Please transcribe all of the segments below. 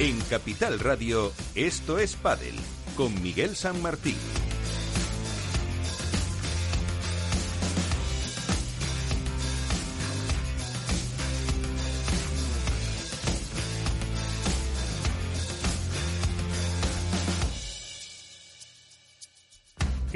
En Capital Radio, esto es Padel, con Miguel San Martín.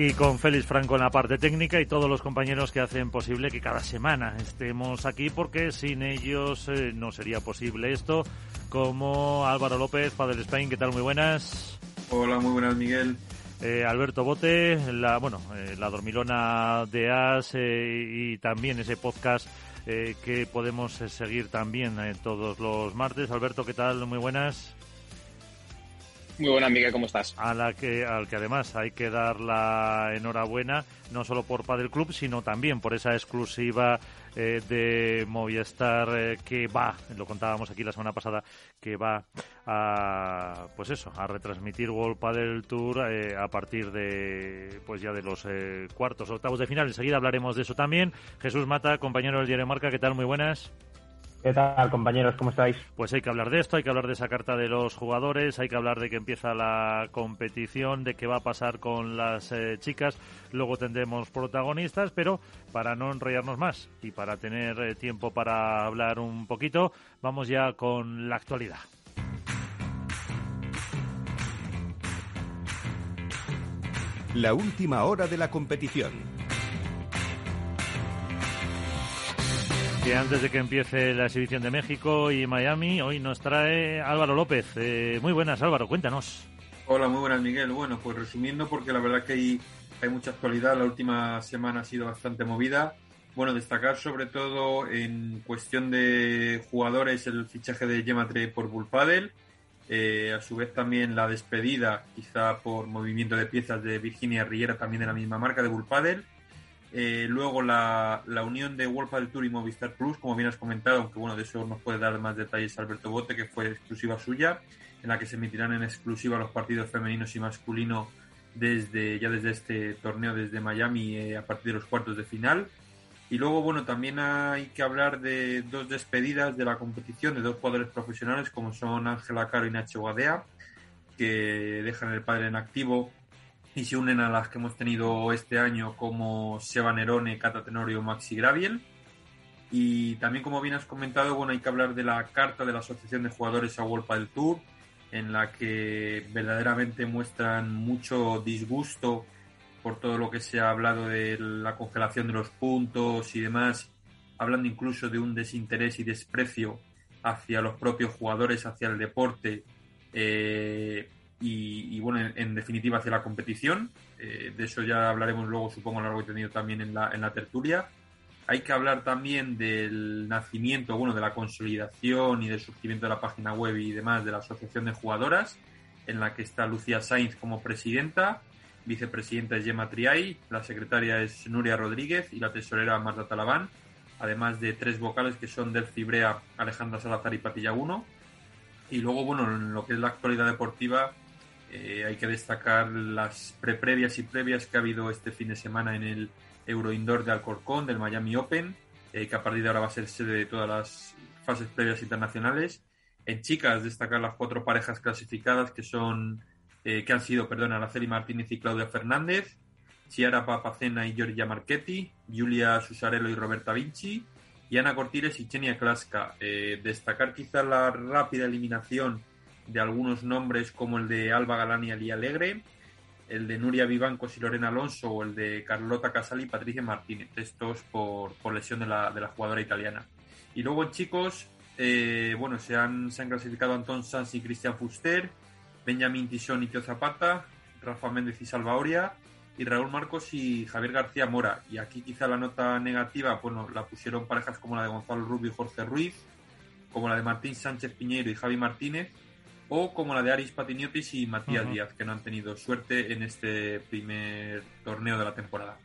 y con Félix Franco en la parte técnica y todos los compañeros que hacen posible que cada semana estemos aquí porque sin ellos eh, no sería posible esto, como Álvaro López, Padre Spain, ¿qué tal? Muy buenas. Hola, muy buenas, Miguel. Eh, Alberto Bote, la, bueno, eh, la dormilona de As y también ese podcast que podemos seguir también todos los martes. Alberto, ¿qué tal? Muy buenas. Muy buena, Miguel, ¿cómo estás? A la que, al que además hay que dar la enhorabuena, no solo por Padel Club, sino también por esa exclusiva eh, de Movistar eh, que va, lo contábamos aquí la semana pasada, que va a, pues eso, a retransmitir World Padel Tour eh, a partir de, pues ya de los cuartos, octavos de final. Enseguida hablaremos de eso también. Jesús Mata, compañero del diario Marca, ¿qué tal? Muy buenas. ¿Qué tal, compañeros? ¿Cómo estáis? Pues hay que hablar de esto, hay que hablar de esa carta de los jugadores, hay que hablar de que empieza la competición, de qué va a pasar con las eh, chicas. Luego tendremos protagonistas, pero para no enrollarnos más y para tener eh, tiempo para hablar un poquito, vamos ya con la actualidad. La última hora de la competición antes de que empiece la exhibición de México y Miami, hoy nos trae Álvaro López. Eh, muy buenas, Álvaro, cuéntanos. Hola, muy buenas, Miguel. Bueno, pues resumiendo, porque la verdad que hay, mucha actualidad, la última semana ha sido bastante movida. Bueno, destacar sobre todo en cuestión de jugadores el fichaje de Gematre por Bullpadel, eh, a su vez también la despedida, quizá por movimiento de piezas de Virginia Riera, también de la misma marca de Bullpadel eh, luego la, unión de World del Tour y Movistar Plus, como bien has comentado, aunque bueno, de eso nos puede dar más detalles Alberto Bote, que fue exclusiva suya, en la que se emitirán en exclusiva los partidos femeninos y masculinos desde ya desde este torneo, desde Miami, eh, a partir de los cuartos de final. Y luego, bueno, también hay que hablar de dos despedidas de la competición de dos jugadores profesionales, como son Ángela Caro y Nacho Guadea, que dejan el padre en activo y se unen a las que hemos tenido este año como Seba Nerone, Cata Tenorio, Maxi Graviel. Y también, como bien has comentado, bueno, hay que hablar de la carta de la Asociación de Jugadores a World del Tour, en la que verdaderamente muestran mucho disgusto por todo lo que se ha hablado de la congelación de los puntos y demás, hablando incluso de un desinterés y desprecio hacia los propios jugadores, hacia el deporte, eh, y, bueno, en, definitiva hacia la competición. Eh, de eso ya hablaremos luego, supongo, a lo largo que tenido también en la, en la tertulia. Hay que hablar también del nacimiento, bueno, de la consolidación y del surgimiento de la página web y demás de la Asociación de Jugadoras, en la que está Lucía Sainz como presidenta, vicepresidenta es Gemma Triay, la secretaria es Nuria Rodríguez y la tesorera Marta Talabán, además de tres vocales que son del Fibrea, Alejandra Salazar y Patilla 1. Y luego, bueno, en lo que es la actualidad deportiva, eh, hay que destacar las pre-previas y previas que ha habido este fin de semana en el Euro Indoor de Alcorcón, del Miami Open, eh, que a partir de ahora va a ser sede de todas las fases previas internacionales. En chicas, destacar las cuatro parejas clasificadas que son eh, que han sido, perdón, Araceli Martínez y Claudia Fernández, Chiara Papacena y Giorgia Marchetti, Julia Susarello y Roberta Vinci, y Ana Cortires y Chenia Klaska. destacar quizá la rápida eliminación de algunos nombres como el de Alba Galán y Ali Alegre, el de Nuria Vivancos y Lorena Alonso o el de Carlota Casali y Patricia Martínez, estos por, lesión de la, de la, jugadora italiana. Y luego chicos, eh, bueno, se han, se han clasificado Antón Sanz y Cristian Fuster, Benjamín Tison y Tio Zapata, Rafa Méndez y Salva Oria, y Raúl Marcos y Javier García Mora. Y aquí quizá la nota negativa, bueno, la pusieron parejas como la de Gonzalo Rubio y Jorge Ruiz, como la de Martín Sánchez Piñeiro y Javi Martínez, o como la de Aris Patiniotis y Matías Díaz, que no han tenido suerte en este primer torneo de la temporada.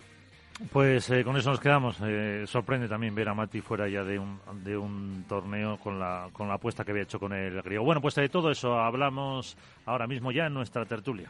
Pues eh, con eso nos quedamos. Eh, sorprende también ver a Mati fuera ya de un, de un torneo con la, con la apuesta que había hecho con el griego. Bueno, pues de todo eso hablamos ahora mismo ya en nuestra tertulia.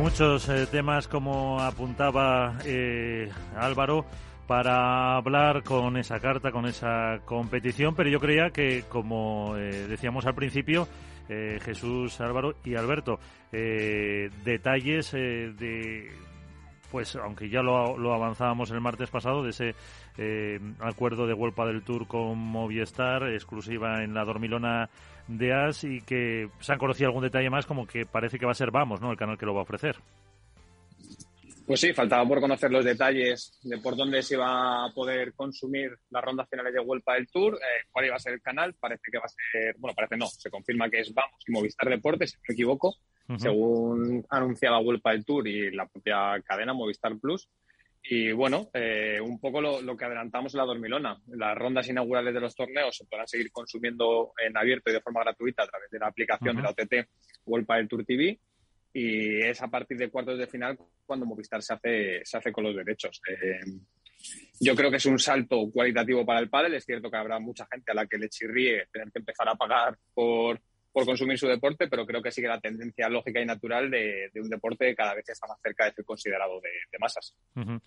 Muchos eh, temas, como apuntaba eh, Álvaro, para hablar con esa carta, con esa competición, pero yo creía que, como eh, decíamos al principio, Jesús, Álvaro y Alberto, detalles de pues aunque ya lo, lo, avanzábamos el martes pasado, de ese acuerdo de World del Tour con Movistar, exclusiva en la Dormilona de As y que se han conocido algún detalle más, como que parece que va a ser Vamos, ¿no? El canal que lo va a ofrecer. Pues sí, faltaba por conocer los detalles de por dónde se iba a poder consumir las rondas finales de Vuelta del Tour, eh, cuál iba a ser el canal. Parece que va a ser, bueno, parece no, se confirma que es Vamos y Movistar Deportes, si no me equivoco, según anunciaba Vuelta del Tour y la propia cadena Movistar Plus. Y bueno, eh, un poco lo, que adelantamos en la Dormilona. Las rondas inaugurales de los torneos se podrán seguir consumiendo en abierto y de forma gratuita a través de la aplicación de la OTT World del Tour TV. Y es a partir de cuartos de final cuando Movistar se hace, se hace con los derechos. Eh, yo creo que es un salto cualitativo para el pádel. Es cierto que habrá mucha gente a la que le chirríe tener que empezar a pagar por, por consumir su deporte, pero creo que sigue la tendencia lógica y natural de, un deporte que cada vez está más cerca de ser considerado de, masas. Uh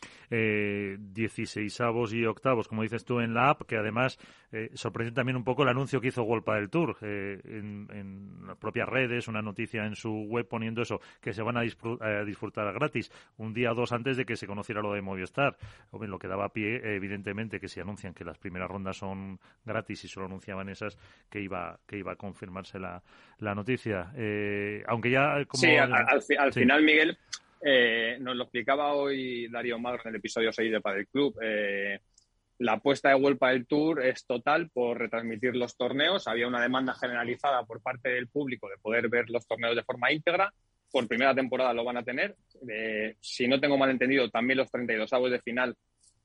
16 y octavos, como dices tú en la app, que además eh, sorprende también un poco el anuncio que hizo Golpa del Tour eh, en, las propias redes, una noticia en su web poniendo eso, que se van a, disfrutar gratis un día o dos antes de que se conociera lo de Movistar. O lo que daba pie, evidentemente, que si anuncian que las primeras rondas son gratis y solo anunciaban esas, que iba, que iba a confirmarse la la, noticia. Eh, aunque ya... Como... Sí, al, final, Miguel, eh, nos lo explicaba hoy Darío Magro en el episodio 6 de Padel Club. Eh, la apuesta de World del Tour es total por retransmitir los torneos. Había una demanda generalizada por parte del público de poder ver los torneos de forma íntegra. Por primera temporada lo van a tener. si no tengo mal entendido, también los 32 avos de final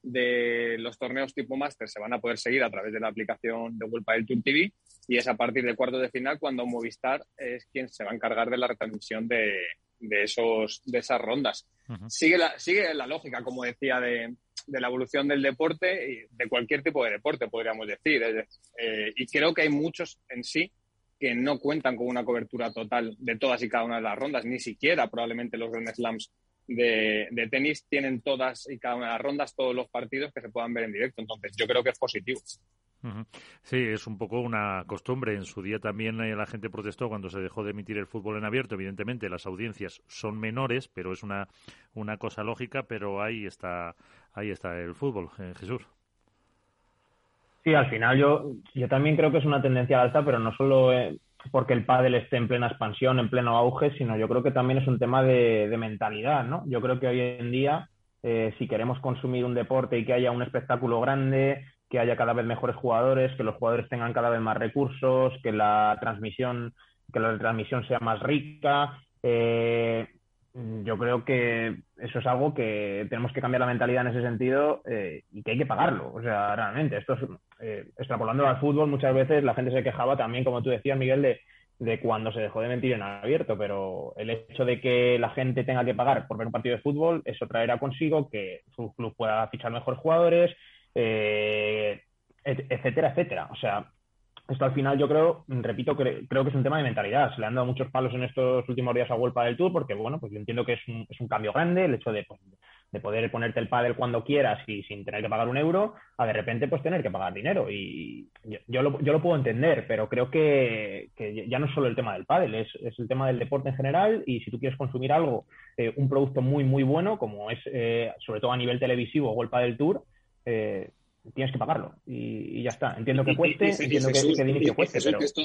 de los torneos tipo Master se van a poder seguir a través de la aplicación de World del Tour TV y es a partir de cuartos de final cuando Movistar es quien se va a encargar de la retransmisión de, esos, de esas rondas. sigue, la, sigue la lógica, como decía, de, la evolución del deporte y de cualquier tipo de deporte, podríamos decir. Eh, y creo que hay muchos en sí que no cuentan con una cobertura total de todas y cada una de las rondas, ni siquiera probablemente los Grand Slams de, de, tenis tienen todas y cada una de las rondas, todos los partidos que se puedan ver en directo. Entonces, yo creo que es positivo. Sí, es un poco una costumbre. En su día también eh, la gente protestó cuando se dejó de emitir el fútbol en abierto. Evidentemente, las audiencias son menores, pero es una, una cosa lógica. Pero ahí está, ahí está el fútbol, eh, Jesús. Sí, al final yo, yo también creo que es una tendencia alta, pero no solo eh, porque el pádel esté en plena expansión, en pleno auge, sino yo creo que también es un tema de, mentalidad, ¿no? Yo creo que hoy en día, si queremos consumir un deporte y que haya un espectáculo grande, que haya cada vez mejores jugadores, que los jugadores tengan cada vez más recursos, que la transmisión, que la transmisión sea más rica. Eh, yo creo que eso es algo que tenemos que cambiar la mentalidad en ese sentido eh, y que hay que pagarlo. O sea, realmente, esto es, eh, extrapolando al fútbol, muchas veces la gente se quejaba también, como tú decías, Miguel, de, de cuando se dejó de mentir en abierto, pero el hecho de que la gente tenga que pagar por ver un partido de fútbol, eso traerá consigo que su club pueda fichar mejores jugadores, eh, etcétera, etcétera. O sea, esto al final yo creo, repito, creo que es un tema de mentalidad. Se le han dado muchos palos en estos últimos días a Vuelta del Tour porque, bueno, pues yo entiendo que es un, es un cambio grande el hecho de, pues, de poder ponerte el pádel cuando quieras y sin tener que pagar un euro, a de repente pues tener que pagar dinero. Y yo, lo, yo lo, puedo entender, pero creo que, ya no es solo el tema del pádel, es, es, el tema del deporte en general y si tú quieres consumir algo, eh, un producto muy, muy bueno, como es eh, sobre todo a nivel televisivo o el Padel Tour, eh, tienes que pagarlo y, ya está. Entiendo que cueste, entiendo que, que, inicio cueste, pero... Que esto,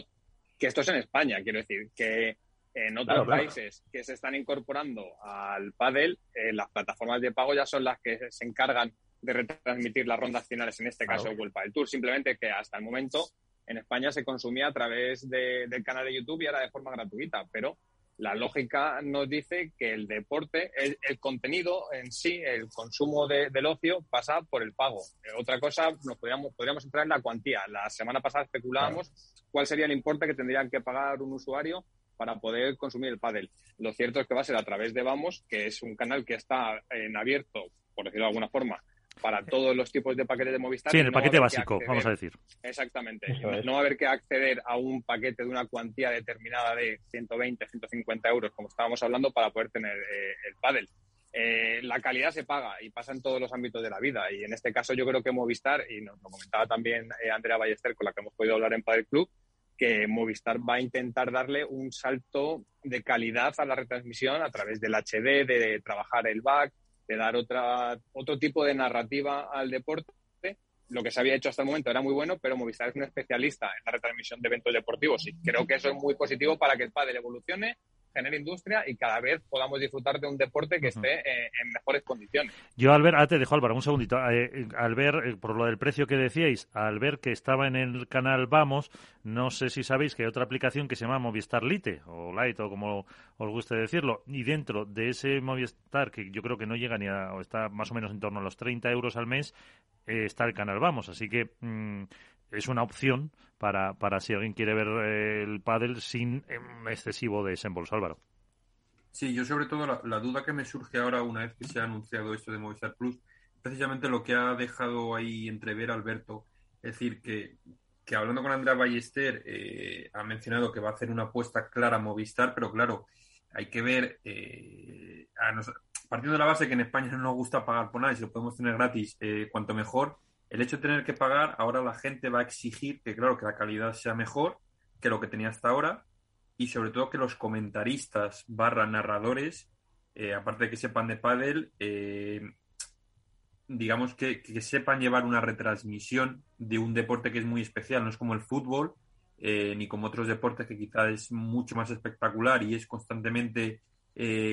que esto es en España, quiero decir, que en otros países que se están incorporando al pádel, eh, las plataformas de pago ya son las que se encargan de retransmitir las rondas finales, en este caso el Padel Tour. Simplemente que hasta el momento en España se consumía a través del canal de YouTube y era de forma gratuita, pero la lógica nos dice que el deporte, el, contenido en sí, el consumo del ocio pasa por el pago. Eh, otra cosa, nos podríamos, podríamos entrar en la cuantía. La semana pasada especulábamos cuál sería el importe que tendrían que pagar un usuario para poder consumir el pádel. Lo cierto es que va a ser a través de Vamos, que es un canal que está en abierto, por decirlo de alguna forma, para todos los tipos de paquetes de Movistar. Sí, en el paquete básico, vamos a decir. Exactamente. No va a haber que acceder a un paquete de una cuantía determinada de 120, 150 euros, como estábamos hablando, para poder tener eh, el pádel. Eh, la calidad se paga y pasa en todos los ámbitos de la vida. Y en este caso yo creo que Movistar, y nos lo comentaba también eh, Andrea Ballester, con la que hemos podido hablar en Padel Club, que Movistar va a intentar darle un salto de calidad a la retransmisión a través del HD, de trabajar el back, de dar otra, otro tipo de narrativa al deporte. Lo que se había hecho hasta el momento era muy bueno, pero Movistar es un especialista en la retransmisión de eventos deportivos y creo que eso es muy positivo para que el pádel evolucione genere industria y cada vez podamos disfrutar de un deporte que esté eh, en mejores condiciones. Yo al ver, ah, te dejo Álvaro, un segundito, eh, eh, al ver, por lo del precio que decíais, al ver que estaba en el canal Vamos, no sé si sabéis que hay otra aplicación que se llama Movistar Lite, o Lite, o como os guste decirlo, y dentro de ese Movistar, que yo creo que no llega ni a, o está más o menos en torno a los 30 euros al mes, está el canal Vamos, así que... Mm, es una opción para, para si alguien quiere ver eh, el pádel sin em, excesivo desembolso, Álvaro. Sí, yo sobre todo la, duda que me surge ahora una vez que se ha anunciado esto de Movistar Plus, precisamente lo que ha dejado ahí entrever Alberto, es decir, que, que hablando con Andrea Ballester eh, ha mencionado que va a hacer una apuesta clara a Movistar, pero claro, hay que ver, eh, partiendo de la base que en España no nos gusta pagar por nada y si lo podemos tener gratis, cuanto mejor, el hecho de tener que pagar, ahora la gente va a exigir que, claro, que la calidad sea mejor que lo que tenía hasta ahora y sobre todo que los comentaristas barra narradores, eh, aparte de que sepan de pádel, eh, digamos que, sepan llevar una retransmisión de un deporte que es muy especial, no es como el fútbol, eh, ni como otros deportes que quizás es mucho más espectacular y es constantemente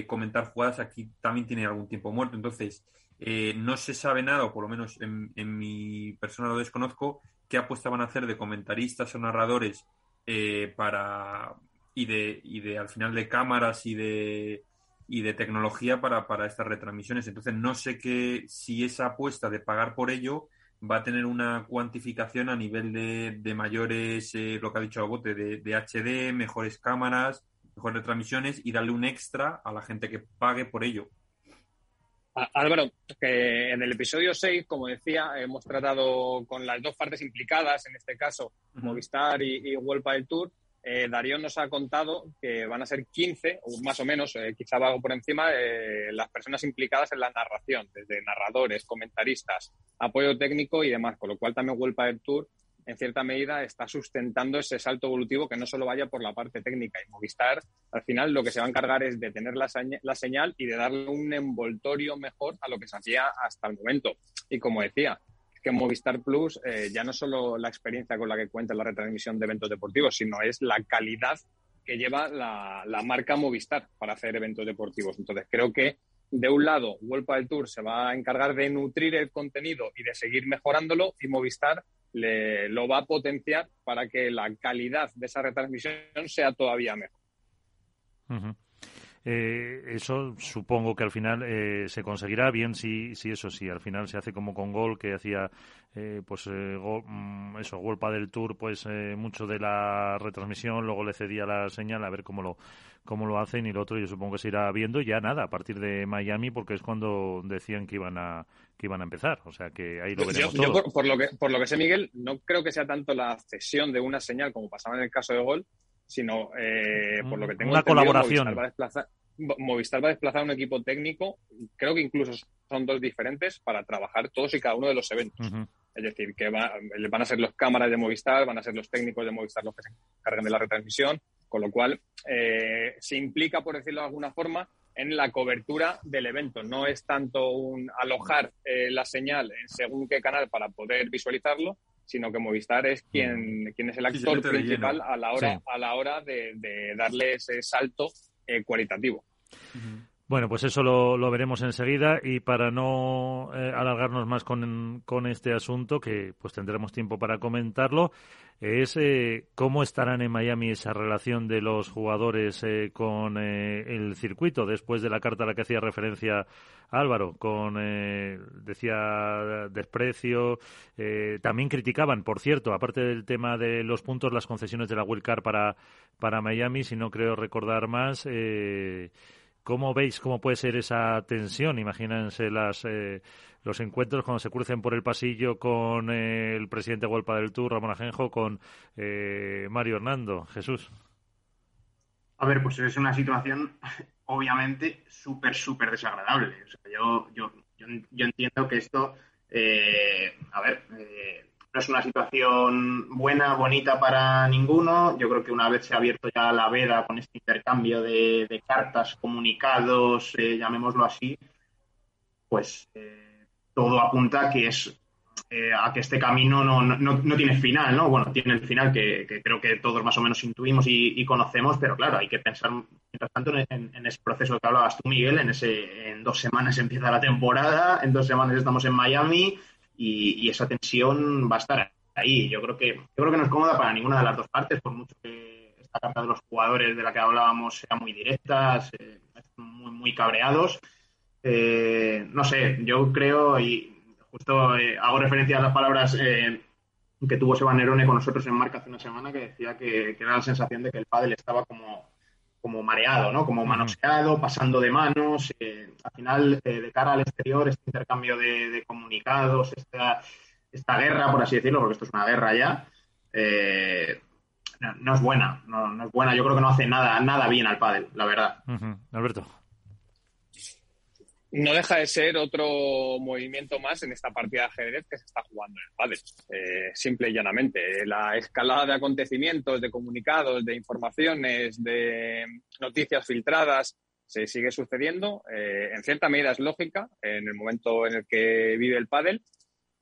comentar jugadas, aquí también tiene algún tiempo muerto. Entonces, eh, no se sabe nada, o por lo menos en, mi persona lo desconozco, qué apuesta van a hacer de comentaristas o narradores eh, para y de, y de al final de cámaras y de y de tecnología para, para estas retransmisiones. Entonces no sé qué si esa apuesta de pagar por ello va a tener una cuantificación a nivel de, de mayores, eh, lo que ha dicho Bote, de, de HD, mejores cámaras, mejores retransmisiones y darle un extra a la gente que pague por ello. Álvaro, que en el episodio 6, como decía, hemos tratado con las dos partes implicadas, en este caso Movistar y, y World del Tour. Eh, Darío nos ha contado que van a ser 15, o más o menos, eh, quizá algo por encima, eh, las personas implicadas en la narración, desde narradores, comentaristas, apoyo técnico y demás, con lo cual también World del Tour en cierta medida está sustentando ese salto evolutivo que no solo vaya por la parte técnica. Y Movistar, al final, lo que se va a encargar es de tener la, señal y de darle un envoltorio mejor a lo que se hacía hasta el momento. Y como decía, que Movistar Plus eh, ya no solo la experiencia con la que cuenta la retransmisión de eventos deportivos, sino es la calidad que lleva la, marca Movistar para hacer eventos deportivos. Entonces, creo que de un lado, World del Tour se va a encargar de nutrir el contenido y de seguir mejorándolo y Movistar le, lo va a potenciar para que la calidad de esa retransmisión sea todavía mejor. Eh, eso supongo que al final eh, se conseguirá bien si, si eso sí, al final se hace como con Gol, que hacía eh, pues mm, eso, Golpa del Tour, pues mucho de la retransmisión, luego le cedía la señal a ver cómo lo, cómo lo hacen y lo otro yo supongo que se irá viendo ya nada a partir de Miami porque es cuando decían que iban a que iban a empezar, o sea que ahí lo veremos yo, por, lo que por lo que sé Miguel, no creo que sea tanto la cesión de una señal como pasaba en el caso de Gol, sino eh, por lo que tengo una colaboración. Movistar va a desplazar un equipo técnico, creo que incluso son dos diferentes, para trabajar todos y cada uno de los eventos. Es decir, que van a ser los cámaras de Movistar, van a ser los técnicos de Movistar los que se encarguen de la retransmisión, con lo cual eh, se implica, por decirlo de alguna forma, en la cobertura del evento. No es tanto un alojar eh, la señal en según qué canal para poder visualizarlo, sino que Movistar es quien, quien es el actor principal a la hora, a la hora de, darle ese salto eh, cualitativo. Bueno, pues eso lo, veremos enseguida y para no eh, alargarnos más con, este asunto, que pues tendremos tiempo para comentarlo, es eh, cómo estarán en Miami esa relación de los jugadores eh, con el circuito después de la carta a la que hacía referencia Álvaro, con, decía, desprecio. también criticaban, por cierto, aparte del tema de los puntos, las concesiones de la World para, para Miami, si no creo recordar más. ¿Cómo veis cómo puede ser esa tensión? Imagínense las, eh, los encuentros cuando se crucen por el pasillo con eh, el presidente Golpa del Tour, Ramón Ajenjo, con eh, Mario Hernando. Jesús. A ver, pues es una situación obviamente súper, súper desagradable. yo, yo, yo, entiendo que esto, a ver, no es una situación buena, bonita para ninguno. Yo creo que una vez se ha abierto ya la veda con este intercambio de, cartas, comunicados, eh, llamémoslo así, pues eh, todo apunta que es eh, a que este camino no, no, tiene final, ¿no? Bueno, tiene el final que, creo que todos más o menos intuimos y, conocemos, pero claro, hay que pensar mientras tanto en, en, ese proceso que hablabas tú, Miguel, en ese en dos semanas empieza la temporada, en dos semanas estamos en Miami, y, esa tensión va a estar ahí. Yo creo que yo creo que no es cómoda para ninguna de las dos partes, por mucho que esta carta de los jugadores de la que hablábamos sea muy directa, muy, muy cabreados. Eh, no sé, yo creo, y justo eh, hago referencia a las palabras eh, que tuvo Seba Nerone con nosotros en Marca hace una semana, que decía que, era la sensación de que el pádel estaba como, como mareado, ¿no? Como manoseado, pasando de manos. Eh, al final, eh, de cara al exterior, este intercambio de, comunicados, esta, esta, guerra, por así decirlo, porque esto es una guerra ya, eh, no, es buena. No, es buena. Yo creo que no hace nada, nada bien al pádel, la verdad. Alberto no deja de ser otro movimiento más en esta partida de ajedrez que se está jugando en el pádel. Eh, simple y llanamente. La escalada de acontecimientos, de comunicados, de informaciones, de noticias filtradas, se sigue sucediendo. Eh, en cierta medida es lógica en el momento en el que vive el pádel.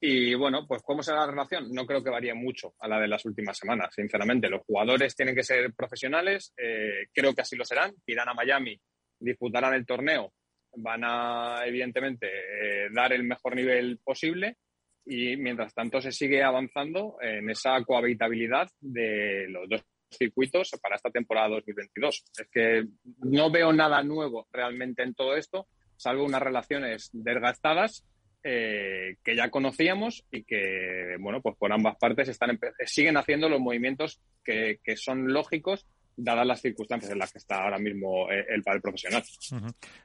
Y bueno, pues ¿cómo será la relación? No creo que varíe mucho a la de las últimas semanas, sinceramente. Los jugadores tienen que ser profesionales, eh, creo que así lo serán. Irán a Miami, disputarán el torneo van a, evidentemente, eh, dar el mejor nivel posible y mientras tanto se sigue avanzando en esa cohabitabilidad de los dos circuitos para esta temporada 2022. Es que no veo nada nuevo realmente en todo esto, salvo unas relaciones desgastadas eh, que ya conocíamos y que, bueno, pues por ambas partes están siguen haciendo los movimientos que, que son lógicos dadas las circunstancias en las que está ahora mismo eh, el padre profesional.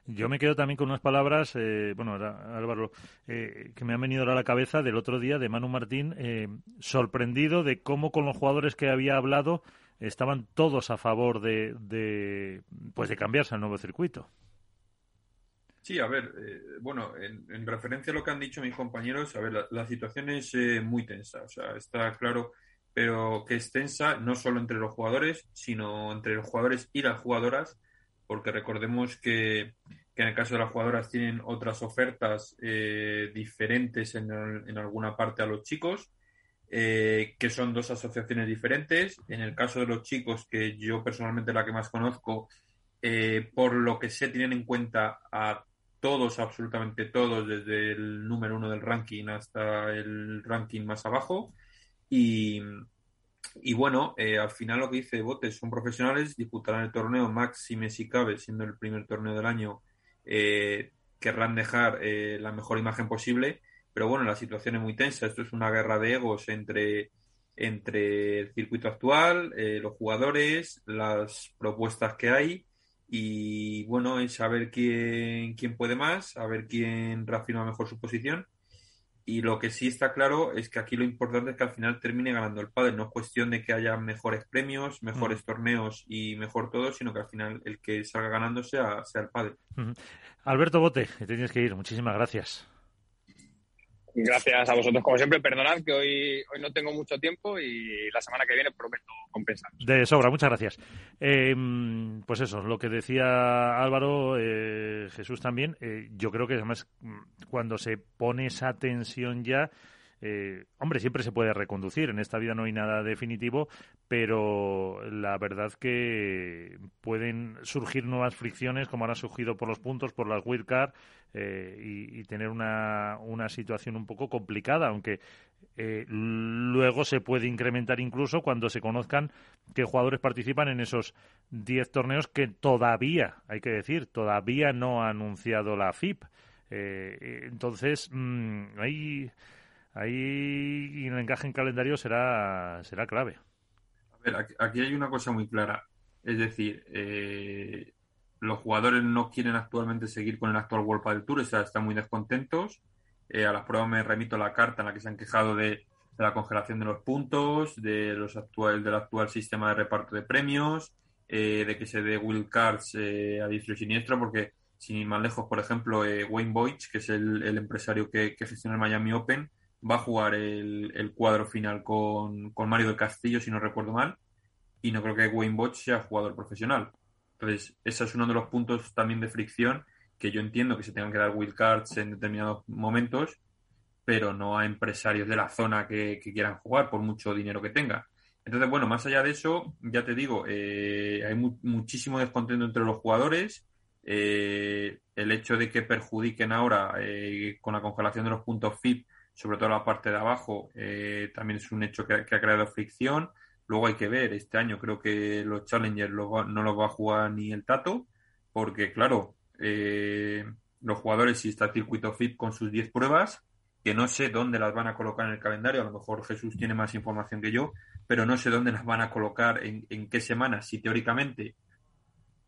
Yo me quedo también con unas palabras, eh, bueno, Álvaro, eh, que me han venido a la cabeza del otro día de Manu Martín, sorprendido de cómo con los jugadores que había hablado estaban todos a favor de, de pues de cambiarse al nuevo circuito. Sí, a ver, bueno, en, referencia a lo que han dicho mis compañeros, a ver, la, la situación es muy tensa, o sea, está claro pero que es tensa no solo entre los jugadores, sino entre los jugadores y las jugadoras, porque recordemos que, en el caso de las jugadoras tienen otras ofertas eh, diferentes en, en, alguna parte a los chicos, eh, que son dos asociaciones diferentes. En el caso de los chicos, que yo personalmente la que más conozco, eh, por lo que sé, tienen en cuenta a todos, absolutamente todos, desde el número uno del ranking hasta el ranking más abajo. Y, y bueno, eh, al final lo que dice Botes son profesionales, disputarán el torneo máxime si cabe, siendo el primer torneo del año, eh, querrán dejar eh, la mejor imagen posible, pero bueno, la situación es muy tensa, esto es una guerra de egos entre, entre el circuito actual, los jugadores, las propuestas que hay. Y bueno, es saber quién, quién puede más, a ver quién reafirma mejor su posición y lo que sí está claro es que aquí lo importante es que al final termine ganando el padre. No es cuestión de que haya mejores premios, mejores mm. torneos y mejor todo, sino que al final el que salga ganando sea, sea el padre. Alberto Bote, te tienes que ir. Muchísimas gracias. Gracias a vosotros, como siempre. Perdonad que hoy, hoy no tengo mucho tiempo y la semana que viene prometo compensar. De sobra, muchas gracias. Em, pues eso, lo que decía Álvaro, eh, Jesús también, eh, yo creo que además mm, cuando se pone esa tensión ya, eh, hombre, siempre se puede reconducir. En esta vida no hay nada definitivo, pero la verdad que pueden surgir nuevas fricciones, como han surgido por los puntos, por las wildcard, eh, y, tener una, una situación un poco complicada, aunque eh, luego se puede incrementar incluso cuando se conozcan qué jugadores participan en esos 10 torneos que todavía, hay que decir, todavía no ha anunciado la FIP. entonces, mm, hay ahí el encaje en calendario será, será clave. A ver, aquí, hay una cosa muy clara. Es decir, eh, los jugadores no quieren actualmente seguir con el actual World del Tour, o sea, están muy descontentos. Eh, a las pruebas me remito la carta en la que se han quejado de, la congelación de los puntos, de los actual, del actual sistema de reparto de premios, eh, de que se dé Will Cards a diestro y siniestro, porque sin ir más lejos, por ejemplo, Wayne Boych, que es el, empresario que, gestiona el Miami Open, va a jugar el, cuadro final con, Mario del Castillo, si no recuerdo mal, y no creo que Wayne Botch sea jugador profesional. Entonces, ese es uno de los puntos también de fricción que yo entiendo que se tengan que dar wildcards en determinados momentos, pero no a empresarios de la zona que, quieran jugar por mucho dinero que tenga. Entonces, bueno, más allá de eso, ya te digo, eh, hay muchísimo descontento entre los jugadores. Eh, el hecho de que perjudiquen ahora eh, con la congelación de los puntos FIP sobre todo la parte de abajo, eh, también es un hecho que, ha creado fricción. Luego hay que ver, este año creo que los Challengers no los va a jugar ni el Tato, porque claro, eh, los jugadores, si está circuito FIP con sus 10 pruebas, que no sé dónde las van a colocar en el calendario, a lo mejor Jesús tiene más información que yo, pero no sé dónde las van a colocar, en, qué semanas, si teóricamente,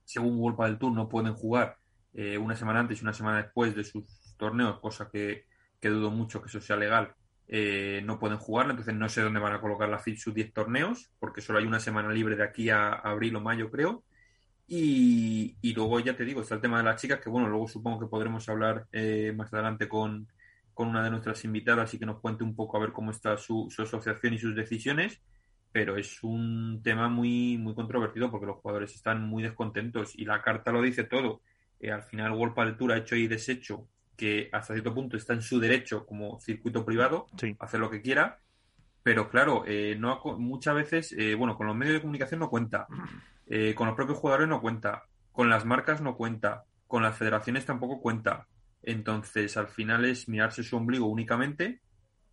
según World del Tour, no pueden jugar eh, una semana antes y una semana después de sus torneos, cosa que dudo mucho que eso sea legal, eh, no pueden jugar, entonces no sé dónde van a colocar la FIT sus 10 torneos, porque solo hay una semana libre de aquí a abril o mayo, creo. Y, luego ya te digo, está el tema de las chicas, que bueno, luego supongo que podremos hablar eh, más adelante con, una de nuestras invitadas y que nos cuente un poco a ver cómo está su, asociación y sus decisiones, pero es un tema muy, muy controvertido porque los jugadores están muy descontentos y la carta lo dice todo. Eh, al final, World Tour ha hecho y deshecho que hasta cierto punto está en su derecho como circuito privado, hacer lo que quiera, pero claro, eh, no muchas veces, eh, bueno, con los medios de comunicación no cuenta, eh, con los propios jugadores no cuenta, con las marcas no cuenta, con las federaciones tampoco cuenta. Entonces, al final es mirarse su ombligo únicamente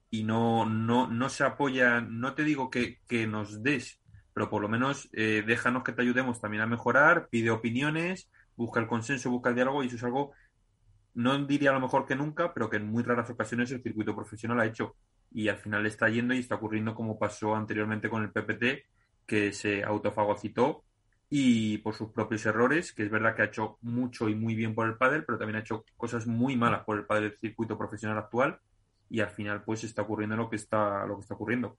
y no, no, no se apoya, no te digo que, que nos des, pero por lo menos déjanos que te ayudemos también a mejorar, pide opiniones, busca el consenso, busca el diálogo y eso es algo no diría a lo mejor que nunca, pero que en muy raras ocasiones el circuito profesional ha hecho. Y al final está yendo y está ocurriendo como pasó anteriormente con el PPT, que se autofagocitó y por sus propios errores, que es verdad que ha hecho mucho y muy bien por el pádel, pero también ha hecho cosas muy malas por el pádel del circuito profesional actual y al final pues está ocurriendo lo que está lo que está ocurriendo.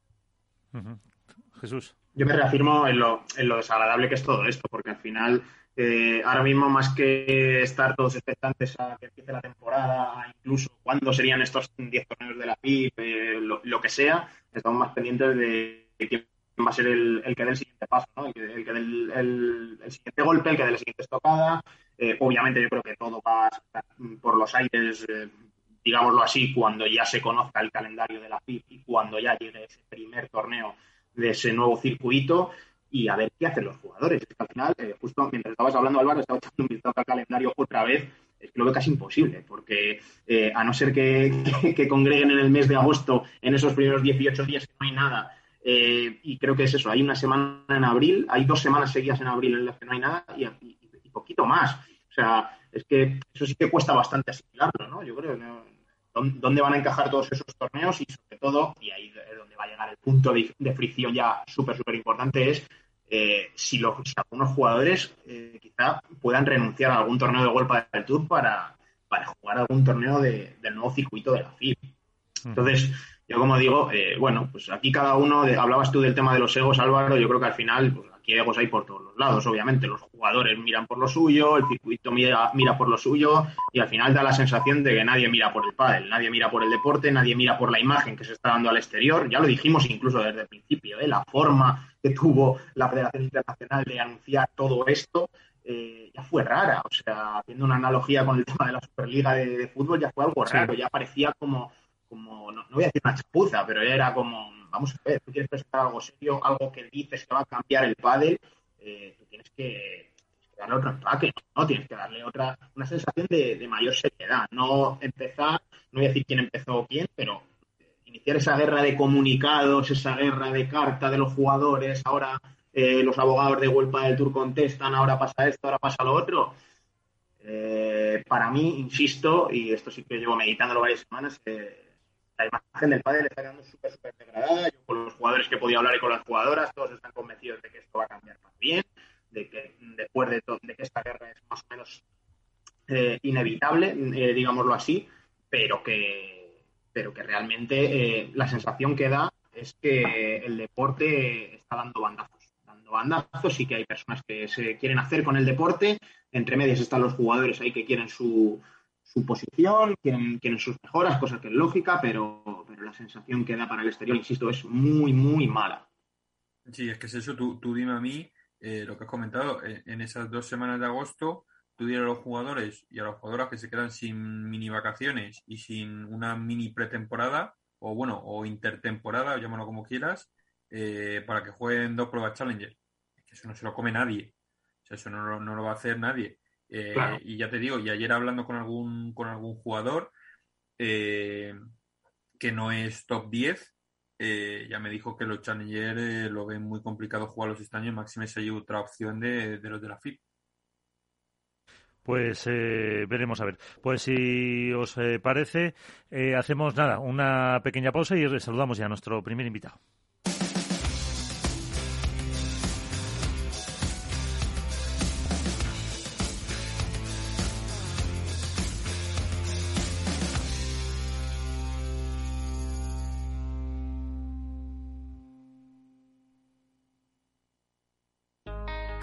Jesús. Yo me reafirmo en lo, en lo desagradable que es todo esto, porque al final eh, ahora mismo, más que estar todos expectantes a que empiece la temporada, incluso cuándo serían estos 10 torneos de la PIP, eh, lo, que sea, estamos más pendientes de quién va a ser el, que dé el siguiente paso, ¿no? el, que, el dé el, siguiente golpe, el que dé la siguiente estocada. Eh, obviamente, yo creo que todo va por los aires, digámoslo así, cuando ya se conozca el calendario de la PIP y cuando ya llegue ese primer torneo de ese nuevo circuito y a ver qué hacen los jugadores. Es que al final, eh, justo mientras estabas hablando, Álvaro, estaba echando un vistazo al calendario otra vez. Es que lo veo casi imposible, porque eh, a no ser que, congreguen en el mes de agosto, en esos primeros 18 días que no hay nada, eh, y creo que es eso, hay una semana en abril, hay dos semanas seguidas en abril en las que no hay nada y, poquito más. O sea, es que eso sí que cuesta bastante asimilarlo, ¿no? Yo creo dónde van a encajar todos esos torneos y sobre todo, y ahí es donde va a llegar el punto de, de fricción ya súper, súper importante, es eh, si, los, algunos jugadores eh, quizá puedan renunciar a algún torneo de golpe del Tour para, para jugar algún torneo del nuevo circuito de la FIB. Entonces, yo como digo, eh, bueno, pues aquí cada uno, hablabas tú del tema de los egos, Álvaro, yo creo que al final, pues aquí egos hay por todos los lados, obviamente, los jugadores miran por lo suyo, el circuito mira, mira por lo suyo y al final da la sensación de que nadie mira por el pádel, nadie mira por el deporte, nadie mira por la imagen que se está dando al exterior, ya lo dijimos incluso desde el principio, ¿eh? la forma que tuvo la Federación Internacional de anunciar todo esto, eh, ya fue rara. O sea, haciendo una analogía con el tema de la Superliga de, fútbol, ya fue algo raro. Ya parecía como, como no, voy a decir una chapuza, pero ya era como, vamos a ver, tú quieres presentar algo serio, algo que dices que va a cambiar el pádel, eh, tú tienes que, darle otro empaque, ¿no? Tienes que darle otra, una sensación de, de mayor seriedad. No empezar, no voy a decir quién empezó o quién, pero iniciar esa guerra de comunicados, esa guerra de carta de los jugadores, ahora eh, los abogados de Huelpa del Tour contestan, ahora pasa esto, ahora pasa lo otro. Eh, para mí, insisto, y esto sí que llevo meditándolo varias semanas, eh, la imagen del padre está quedando súper, súper degradada. Yo con los jugadores que podido hablar y con las jugadoras, todos están convencidos de que esto va a cambiar más bien, de que después de, de que esta guerra es más o menos inevitable, digámoslo así, pero que, pero que realmente la sensación que da es que el deporte está dando bandazos bandazos y que hay personas que se quieren hacer con el deporte. Entre medias están los jugadores ahí que quieren su, su posición, quieren, sus mejoras, cosa que es lógica, pero, la sensación que da para el exterior, insisto, es muy, muy mala. Sí, es que es eso. Tú, tú dime a mí eh, lo que has comentado. Eh, en esas dos semanas de agosto, dirás a los jugadores y a las jugadoras que se quedan sin mini vacaciones y sin una mini pretemporada, o bueno, o intertemporada, llámalo como quieras, eh, para que jueguen dos pruebas Challenger eso no se lo come nadie. O sea, eso no, no lo va a hacer nadie. Eh, y ya te digo, y ayer hablando con algún, con algún jugador eh, que no es top 10, eh, ya me dijo que los Challenger lo ven muy complicado jugarlos este año, máxime si hay otra opción de, los de la FIP. Pues veremos a ver. Pues si os parece, hacemos nada, una pequeña pausa y saludamos ya a nuestro primer invitado.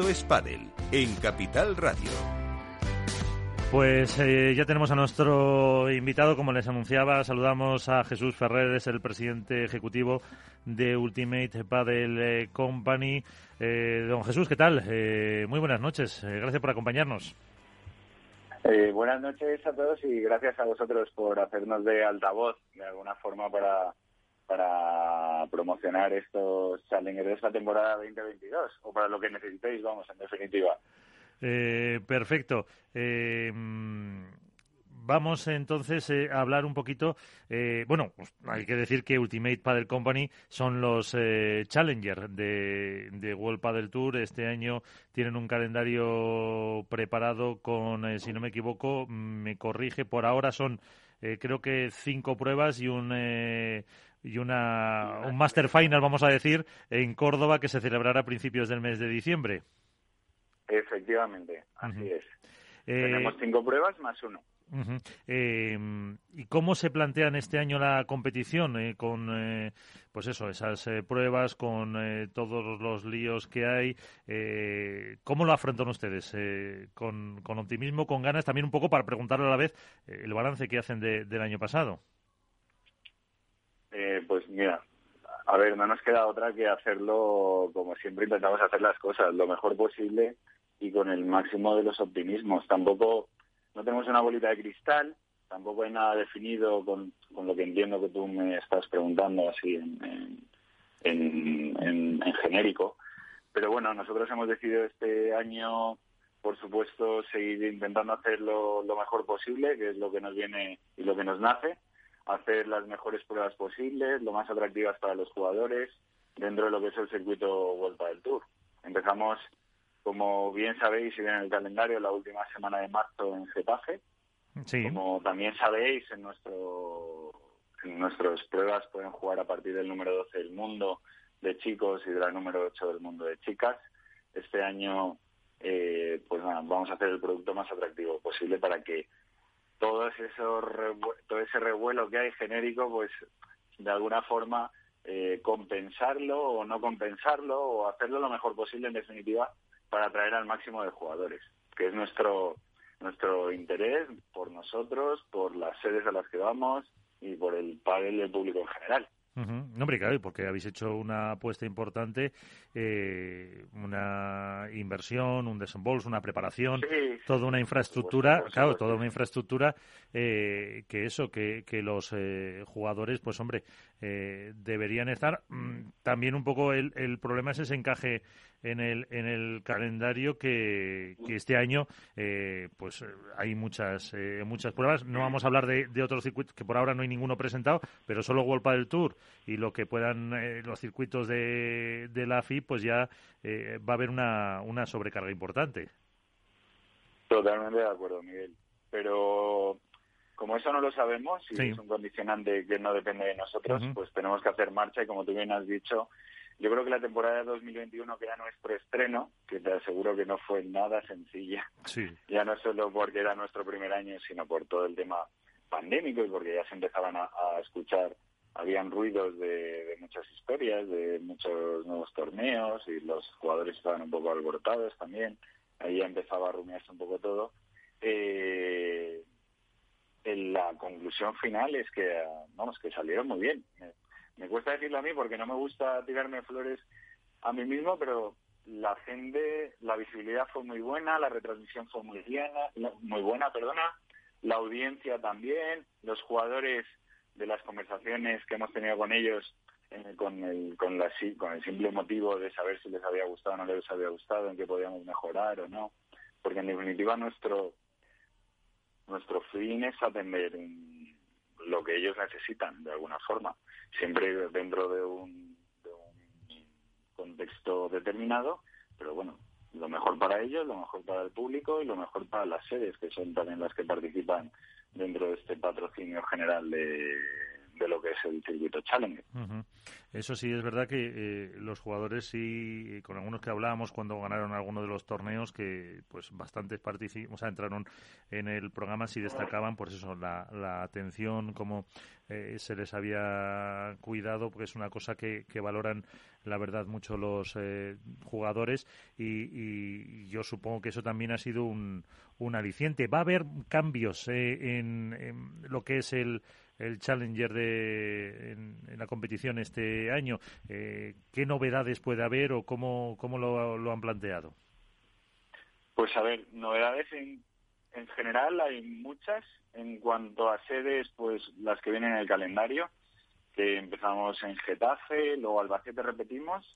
Esto es Padel en Capital Radio. Pues eh, ya tenemos a nuestro invitado, como les anunciaba, saludamos a Jesús Ferrer, es el presidente ejecutivo de Ultimate Padel eh, Company. Eh, don Jesús, ¿qué tal? muy buenas noches, gracias por acompañarnos. buenas noches a todos y gracias a vosotros por hacernos de altavoz de alguna forma para para promocionar estos Challengers de esta temporada 2022 o para lo que necesitéis, vamos, en definitiva. Eh, perfecto. Eh, vamos entonces eh, a hablar un poquito. bueno, pues, hay que decir que Ultimate Paddle Company son los Challenger de, de World Paddle Tour. Este año tienen un calendario preparado con, si no me equivoco, me corrige, por ahora son creo que cinco pruebas y un y una, un Master Final, vamos a decir, en Córdoba que se celebrará a principios del mes de diciembre. Efectivamente, así es. Tenemos cinco pruebas más uno. Em, ¿Y cómo se plantean este año la competición? Eh, con, eh, pues eso, esas eh, pruebas, con todos los líos que hay. ¿Cómo lo afrontan ustedes? Con, con, optimismo, con ganas? También un poco para preguntarle a la vez el balance que hacen del año pasado. Pues mira, a ver, no nos queda otra que hacerlo como siempre intentamos hacer las cosas, lo mejor posible y con el máximo de los optimismos. Tampoco no tenemos una bolita de cristal, tampoco hay nada definido con, lo que entiendo que tú me estás preguntando así en, en, genérico. Pero bueno, nosotros hemos decidido este año, por supuesto, seguir intentando hacerlo lo mejor posible, que es lo que nos viene y lo que nos nace, hacer las mejores pruebas posibles, lo más atractivas para los jugadores, dentro de lo que es el circuito Vuelta del Tour. Empezamos como bien sabéis, y en el calendario, la última semana de marzo en Getafe. Como también sabéis, en nuestro en nuestras pruebas pueden jugar a partir del número 12 del mundo de chicos y de la número 8 del mundo de chicas. Este año, eh, pues vamos a hacer el producto más atractivo posible para que todo todo ese revuelo que hay genérico, pues de alguna forma eh, compensarlo o no compensarlo o hacerlo lo mejor posible en definitiva para atraer al máximo de jugadores, que es nuestro nuestro interés por nosotros, por las sedes a las que vamos y por el panel del público en general. No, hombre, claro, porque habéis hecho una apuesta importante, eh, una inversión, un desembolso, una preparación, toda una infraestructura, claro, toda una infraestructura eh, que eso, que, que los eh, jugadores, pues hombre, deberían estar. Mm, también un poco el, el problema es ese encaje en el, en el calendario que, este año eh, pues hay muchas eh, muchas pruebas. No vamos a hablar de, otros circuitos que por ahora no hay ninguno presentado, pero solo World del Tour y lo que puedan eh, los circuitos de, de la FI, pues ya va a haber una, una sobrecarga importante. Totalmente de acuerdo, Miguel. Pero como eso no lo sabemos y es un condicionante que no depende de nosotros, pues tenemos que hacer marcha y como tú bien has dicho, yo creo que la temporada de 2021, que era nuestro estreno, que te aseguro que no fue nada sencilla, ya no solo porque era nuestro primer año, sino por todo el tema pandémico y porque ya se empezaban a, escuchar, habían ruidos de, muchas historias, de muchos nuevos torneos y los jugadores estaban un poco alborotados también, ahí ya empezaba a rumiarse un poco todo. Eh, la conclusión final es que, vamos, que salieron muy bien. Me cuesta decirlo a mí porque no me gusta tirarme flores a mí mismo, pero la gente, la visibilidad fue muy buena, la retransmisión fue muy buena, muy buena, perdona, la audiencia también, los jugadores de las conversaciones que hemos tenido con ellos eh, con el con la con el simple motivo de saber si les había gustado o no les había gustado, en qué podíamos mejorar o no, porque en definitiva nuestro nuestro fin es atender lo que ellos necesitan de alguna forma. Siempre dentro de un, contexto determinado, pero bueno, lo mejor para ellos, lo mejor para el público y lo mejor para las sedes, que son también las que participan dentro de este patrocinio general de, de lo que es el circuito Challenger. Eso sí, es verdad que eh, los jugadores sí, con algunos que hablábamos cuando ganaron algunos de los torneos, que pues bastantes o sea, entraron en el programa, sí destacaban, pues eso, la, la atención, cómo eh, se les había cuidado, porque es una cosa que, que valoran, la verdad, mucho los eh, jugadores y, y, yo supongo que eso también ha sido un, un aliciente. ¿Va a haber cambios en lo que es el el Challenger de, en, la competición este año. Eh, ¿Qué novedades puede haber o cómo, cómo lo, han planteado? Pues a ver, novedades en, en general hay muchas. En cuanto a sedes, pues las que vienen en el calendario, que empezamos en Getafe, luego Albacete repetimos,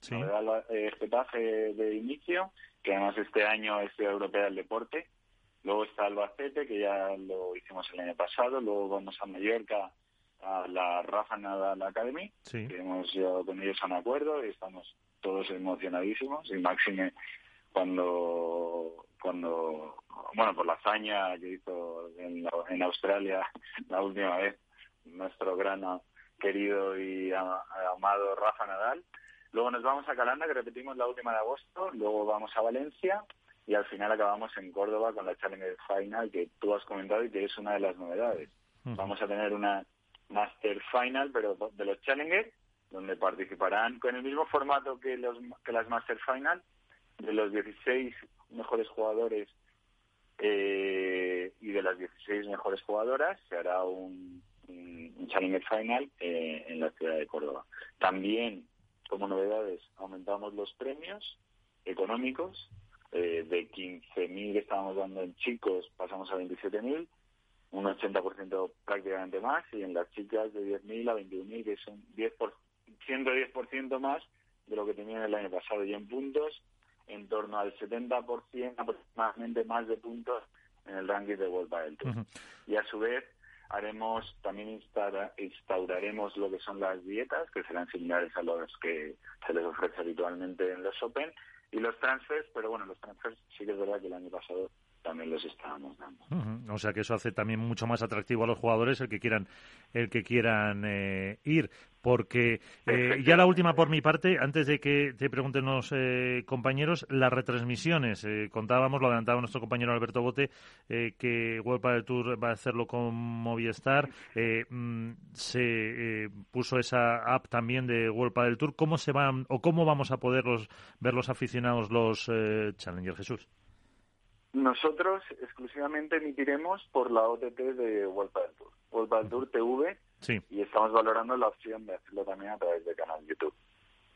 eh, Getafe de inicio, que además este año es Ciudad Europea del Deporte, Luego está Albacete, que ya lo hicimos el año pasado. Luego vamos a Mallorca, a la Rafa Nadal Academy, que hemos llegado con ellos a un acuerdo y estamos todos emocionadísimos. Y Máxime, cuando, cuando bueno, por la hazaña que hizo en, en Australia la última vez, nuestro gran querido y amado Rafa Nadal. Luego nos vamos a Calanda, que repetimos la última de agosto. Luego vamos a Valencia y al final acabamos en Córdoba con la Challenger Final que tú has comentado y que es una de las novedades. Vamos a tener una Master Final, pero de los Challenger, donde participarán con el mismo formato que, los, que las Master Final, de los 16 mejores jugadores eh, y de las 16 mejores jugadoras se hará un, Challenger Final eh, en la ciudad de Córdoba. También, como novedades, aumentamos los premios económicos eh, de 15.000 que estábamos dando en chicos, pasamos a 27.000, un 80% prácticamente más, y en las chicas de 10.000 a 21.000, que es un 10 por, 110% más de lo que tenían el año pasado. Y en puntos, en torno al 70% aproximadamente más de puntos en el ranking de World del Tour. Y a su vez haremos también instauraremos lo que son las dietas que serán similares a los que se les ofrece habitualmente en los Open y los transfers, pero bueno, los transfers sí que es verdad que el año pasado también los estábamos dando. O sea que eso hace también mucho más atractivo a los jugadores el que quieran el que quieran eh, ir. Porque eh, ya la última por mi parte, antes de que te pregunten los eh, compañeros, las retransmisiones. contábamos, lo adelantaba nuestro compañero Alberto Bote, que World del Tour va a hacerlo con Movistar. Mm, se puso esa app también de World del Tour. ¿Cómo se van o cómo vamos a poder ver los aficionados los Challenger Jesús? Nosotros exclusivamente emitiremos por la OTT de World Padel Tour, World Padel Tour TV, y estamos valorando la opción de hacerlo también a través del canal YouTube.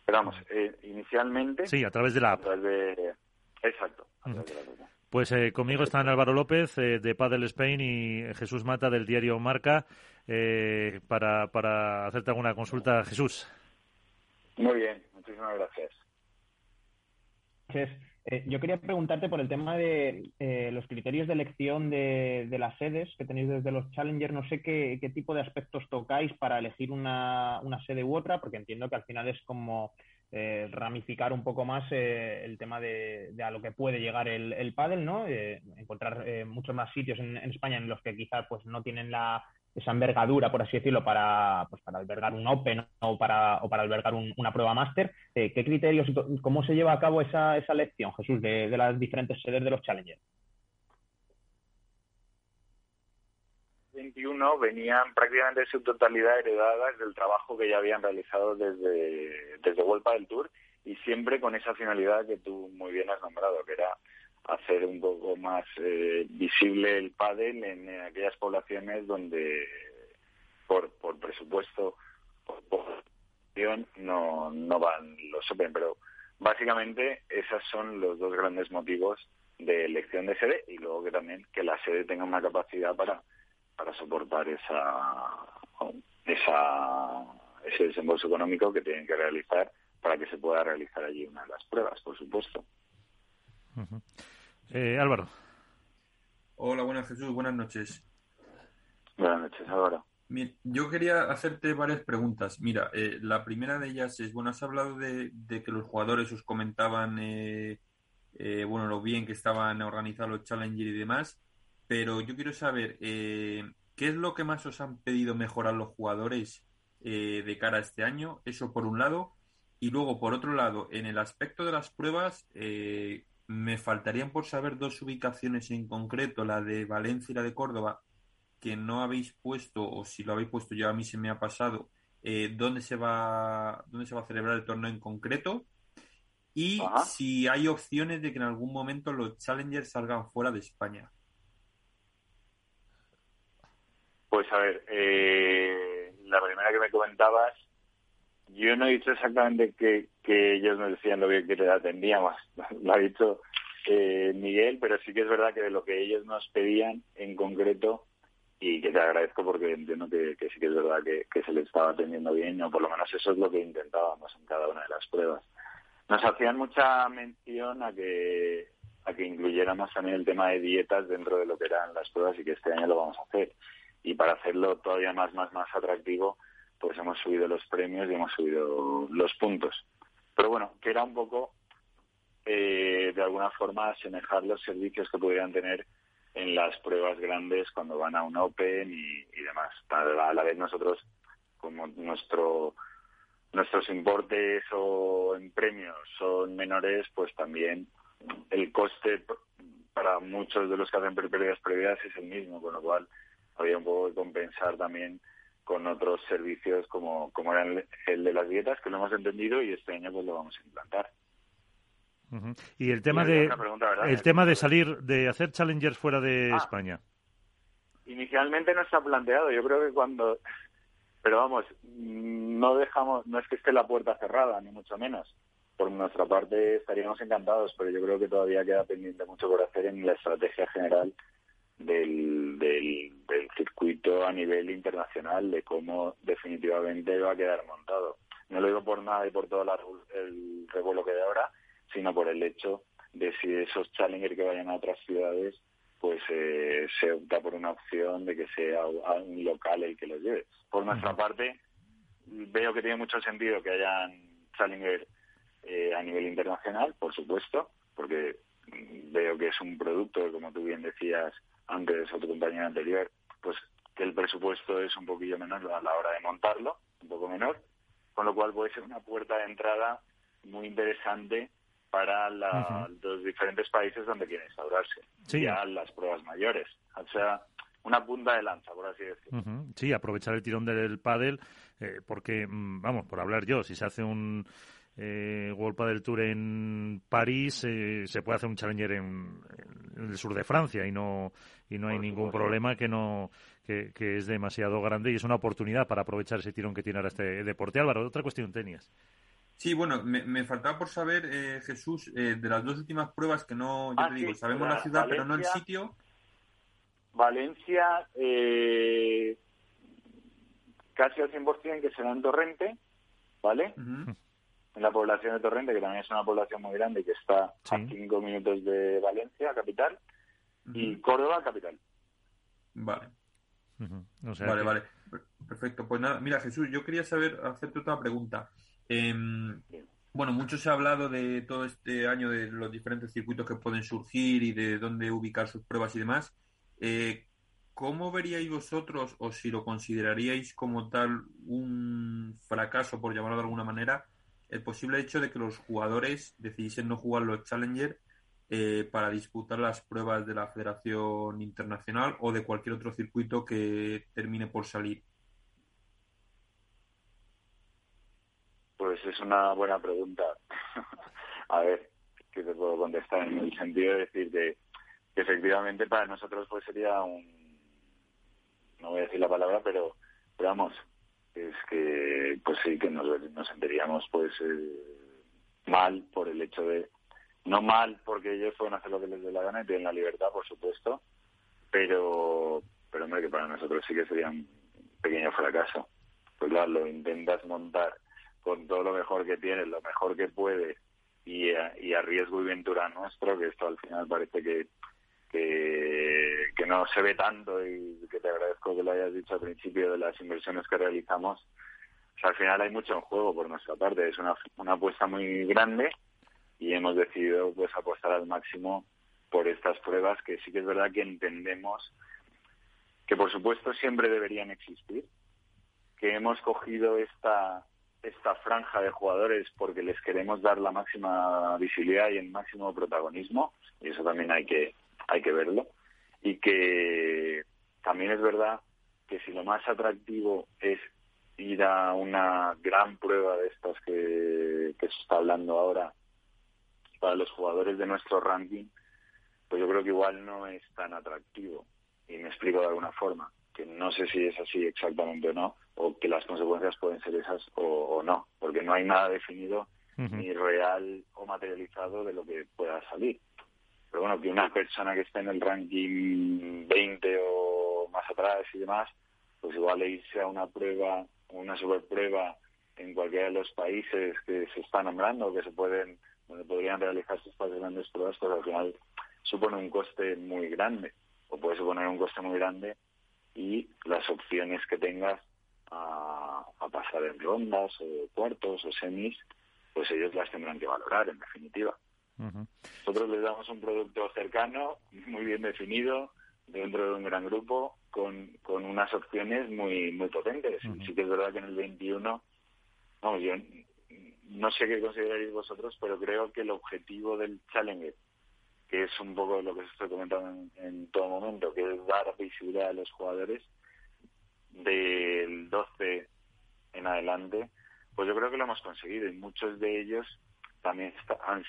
Pero vamos, eh, inicialmente... Sí, a través de la app. Exacto. pues eh, conmigo están Álvaro López eh, de Padel Spain y Jesús Mata del diario Marca para, para hacerte alguna consulta. Jesús. Muy bien, muchísimas gracias. Eh, yo quería preguntarte por el tema de eh, los criterios de elección de, las sedes que tenéis desde los Challengers. No sé qué, tipo de aspectos tocáis para elegir una, sede u otra, porque entiendo que al final es como eh, ramificar un poco más el tema de, a lo que puede llegar el, el pádel, ¿no? encontrar muchos más sitios en, en, España en los que quizás pues, no tienen la, esa envergadura, por así decirlo, para, pues, para albergar un Open o para, o para albergar una prueba máster. Eh, ¿Qué criterios cómo se lleva a cabo esa, esa elección, Jesús, de, las diferentes sedes de los Challengers? 21 venían prácticamente en su totalidad heredadas del trabajo que ya habían realizado desde, desde Vuelta del Tour y siempre con esa finalidad que tú muy bien has nombrado, que era hacer un poco más eh, visible el pádel en, aquellas poblaciones donde por, por presupuesto por, por no, no van los Open, pero básicamente esos son los dos grandes motivos de elección de sede y luego que también que la sede tenga una capacidad para, para soportar esa, esa ese desembolso económico que tienen que realizar para que se pueda realizar allí una de las pruebas, por supuesto. Eh, Álvaro. Hola, buenas Jesús, buenas noches. Buenas noches, Álvaro. yo quería hacerte varias preguntas. Mira, eh, la primera de ellas es, bueno, has hablado de, que los jugadores os comentaban, eh, bueno, lo bien que estaban organizados los Challenger y demás, pero yo quiero saber, ¿qué es lo que más os han pedido mejorar los jugadores de cara a este año? Eso por un lado. Y luego, por otro lado, en el aspecto de las pruebas, me faltarían por saber dos ubicaciones en concreto, la de Valencia y la de Córdoba, que no habéis puesto, o si lo habéis puesto ya a mí se me ha pasado, eh, dónde, se va, dónde se va a celebrar el torneo en concreto y si hay opciones de que en algún momento los Challengers salgan fuera de España. Pues a ver, eh, la primera que me comentabas, yo no he dicho exactamente que, que ellos nos decían lo bien que le atendíamos, lo ha dicho eh, Miguel, pero sí que es verdad que de lo que ellos nos pedían en concreto, y que te agradezco porque entiendo que, sí que es verdad que, se les estaba atendiendo bien, o por lo menos eso es lo que intentábamos en cada una de las pruebas. Nos hacían mucha mención a que a que incluyéramos también el tema de dietas dentro de lo que eran las pruebas y que este año lo vamos a hacer. Y para hacerlo todavía más, más, más atractivo, pues hemos subido los premios y hemos subido los puntos. Pero bueno, que era un poco, eh, de alguna forma, asemejar los servicios que pudieran tener en las pruebas grandes cuando van a un Open y, demás. A la vez nosotros, como nuestro nuestros importes o en premios son menores, pues también el coste para muchos de los que hacen pérdidas previas es el mismo, con lo cual había un poco que compensar también con otros servicios como, como era el, de las dietas, que lo hemos entendido y este año pues lo vamos a implantar. Y el tema de el tema de salir de hacer challengers fuera de ah. España. Inicialmente no está planteado. Yo creo que cuando, pero vamos, no dejamos, no es que esté la puerta cerrada ni mucho menos. Por nuestra parte estaríamos encantados, pero yo creo que todavía queda pendiente mucho por hacer en la estrategia general del, del, circuito a nivel internacional, de cómo definitivamente va a quedar montado. No lo digo por nada y por todo el revuelo que de ahora, sino por el hecho de si esos challengers que vayan a otras ciudades, pues eh, se opta por una opción de que sea un local el que los lleve. Por nuestra parte, veo que tiene mucho sentido que hayan challengers eh, a nivel internacional, por supuesto, porque veo que es un producto que, como tú bien decías antes a tu compañero anterior, pues que el presupuesto es un poquillo menor a la hora de montarlo, un poco menor, con lo cual puede ser una puerta de entrada muy interesante para los diferentes países donde quieren instaurarse. Ya las pruebas mayores. O sea, una punta de lanza, por así decirlo. Sí, aprovechar el tirón del pádel, eh, porque, mm, vamos, por hablar yo, si se hace un eh, World Padel Tour en París, eh, se puede hacer un Challenger en, el sur de Francia y no y no hay ningún problema que no que, que, es demasiado grande y es una oportunidad para aprovechar ese tirón que tiene ahora este deporte. Álvaro, otra cuestión tenías. Sí, bueno, me, faltaba por saber, eh, Jesús, eh, de las dos últimas pruebas que no, ya ah, te digo, sabemos la, ciudad, pero no el sitio. Valencia, eh, casi al 100% que será en Torrente, ¿vale? En la población de Torrente, que también es una población muy grande y que está a cinco minutos de Valencia, capital, y Córdoba, capital. Vale. vale, vale. Perfecto. Pues nada, mira, Jesús, yo quería saber, hacerte otra pregunta. Em, bueno, mucho se ha hablado de todo este año de los diferentes circuitos que pueden surgir y de dónde ubicar sus pruebas y demás. Eh, ¿Cómo veríais vosotros, o si lo consideraríais como tal un fracaso, por llamarlo de alguna manera, el posible hecho de que los jugadores decidiesen no jugar los Challenger eh, para disputar las pruebas de la Federación Internacional o de cualquier otro circuito que termine por salir? Pues es una buena pregunta. a ver, ¿qué te puedo contestar? En el sentido de decir que, efectivamente para nosotros pues sería un... No voy a decir la palabra, pero, vamos, es que pues sí que nos, nos sentiríamos pues eh, mal por el hecho de... No mal porque ellos pueden hacer lo que les dé la gana y tienen la libertad, por supuesto, pero, pero hombre, que para nosotros sí que sería un pequeño fracaso. Pues claro, lo intentas montar con todo lo mejor que tiene, lo mejor que puede y a, y a riesgo y ventura nuestro, que esto al final parece que, que, no se ve tanto y que te agradezco que lo hayas dicho al principio de las inversiones que realizamos. al final hay mucho en juego por nuestra parte, es una, una apuesta muy grande y hemos decidido pues apostar al máximo por estas pruebas que sí que es verdad que entendemos que por supuesto siempre deberían existir, que hemos cogido esta esta franja de jugadores porque les queremos dar la máxima visibilidad y el máximo protagonismo y eso también hay que hay que verlo y que también es verdad que si lo más atractivo es ir a una gran prueba de estas que, que se está hablando ahora para los jugadores de nuestro ranking, pues yo creo que igual no es tan atractivo. Y me explico de alguna forma que no sé si es así exactamente o no, o que las consecuencias pueden ser esas o, no, porque no hay nada definido ni real o materializado de lo que pueda salir. Pero bueno, que una persona que esté en el ranking 20 o más atrás y demás, pues igual irse a una prueba, una superprueba en cualquiera de los países que se está nombrando, que se pueden, donde podrían realizarse estas grandes pruebas, pues al final supone un coste muy grande, o puede suponer un coste muy grande y las opciones que tengas a, pasar en rondas o cuartos o semis, pues ellos las tendrán que valorar, en definitiva. Nosotros les damos un producto cercano, muy bien definido, dentro de un gran grupo, con, con unas opciones muy muy potentes. Sí que es verdad que en el 21, no, yo no sé qué consideraréis vosotros, pero creo que el objetivo del Challenger que es un poco lo que se estoy comentando en, todo momento, que es dar visibilidad a los jugadores del 12 en adelante, pues yo creo que lo hemos conseguido y muchos de ellos también han,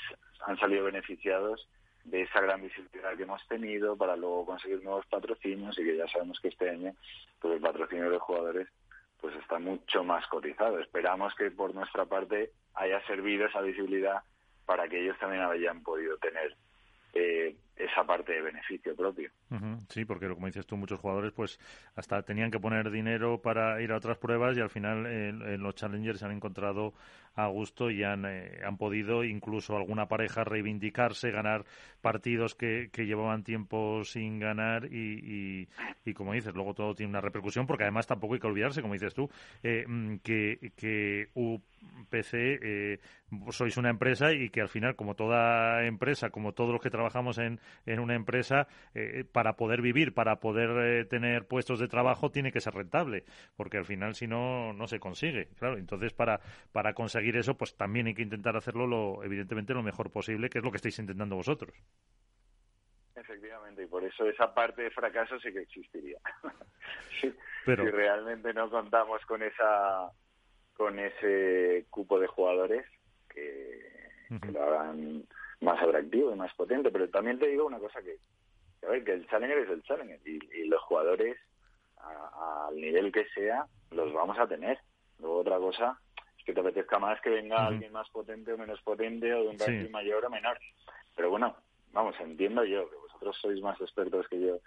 han salido beneficiados de esa gran visibilidad que hemos tenido para luego conseguir nuevos patrocinios y que ya sabemos que este año pues el patrocinio de jugadores pues está mucho más cotizado. Esperamos que por nuestra parte haya servido esa visibilidad para que ellos también hayan podido tener eh, esa parte de beneficio propio. Sí, porque como dices tú, muchos jugadores pues hasta tenían que poner dinero para ir a otras pruebas y al final en los Challengers se han encontrado a gusto y han, eh, han podido incluso alguna pareja reivindicarse, ganar partidos que, que llevaban tiempo sin ganar y, y, como dices, luego todo tiene una repercusión porque además tampoco hay que olvidarse, como dices tú, eh, mm, que, que UPC eh, sois una empresa y que al final, como toda empresa, como todos los que trabajamos en, en una empresa, eh, para poder vivir, para poder eh, tener puestos de trabajo, tiene que ser rentable, porque al final si no, no se consigue. Claro, entonces para, para conseguir eso, pues también hay que intentar hacerlo, lo, evidentemente, lo mejor posible, que es lo que estáis intentando vosotros. Efectivamente, y por eso esa parte de fracaso sí que existiría. Pero... Si realmente no contamos con esa con ese cupo de jugadores que, que lo hagan más atractivo y más potente. Pero también te digo una cosa que, a ver, que el Challenger es el Challenger y, los jugadores al nivel que sea los vamos a tener. Luego otra cosa es que te apetezca más que venga alguien más potente o menos potente o de un país mayor o menor. Pero bueno, vamos, entiendo yo que vosotros sois más expertos que yo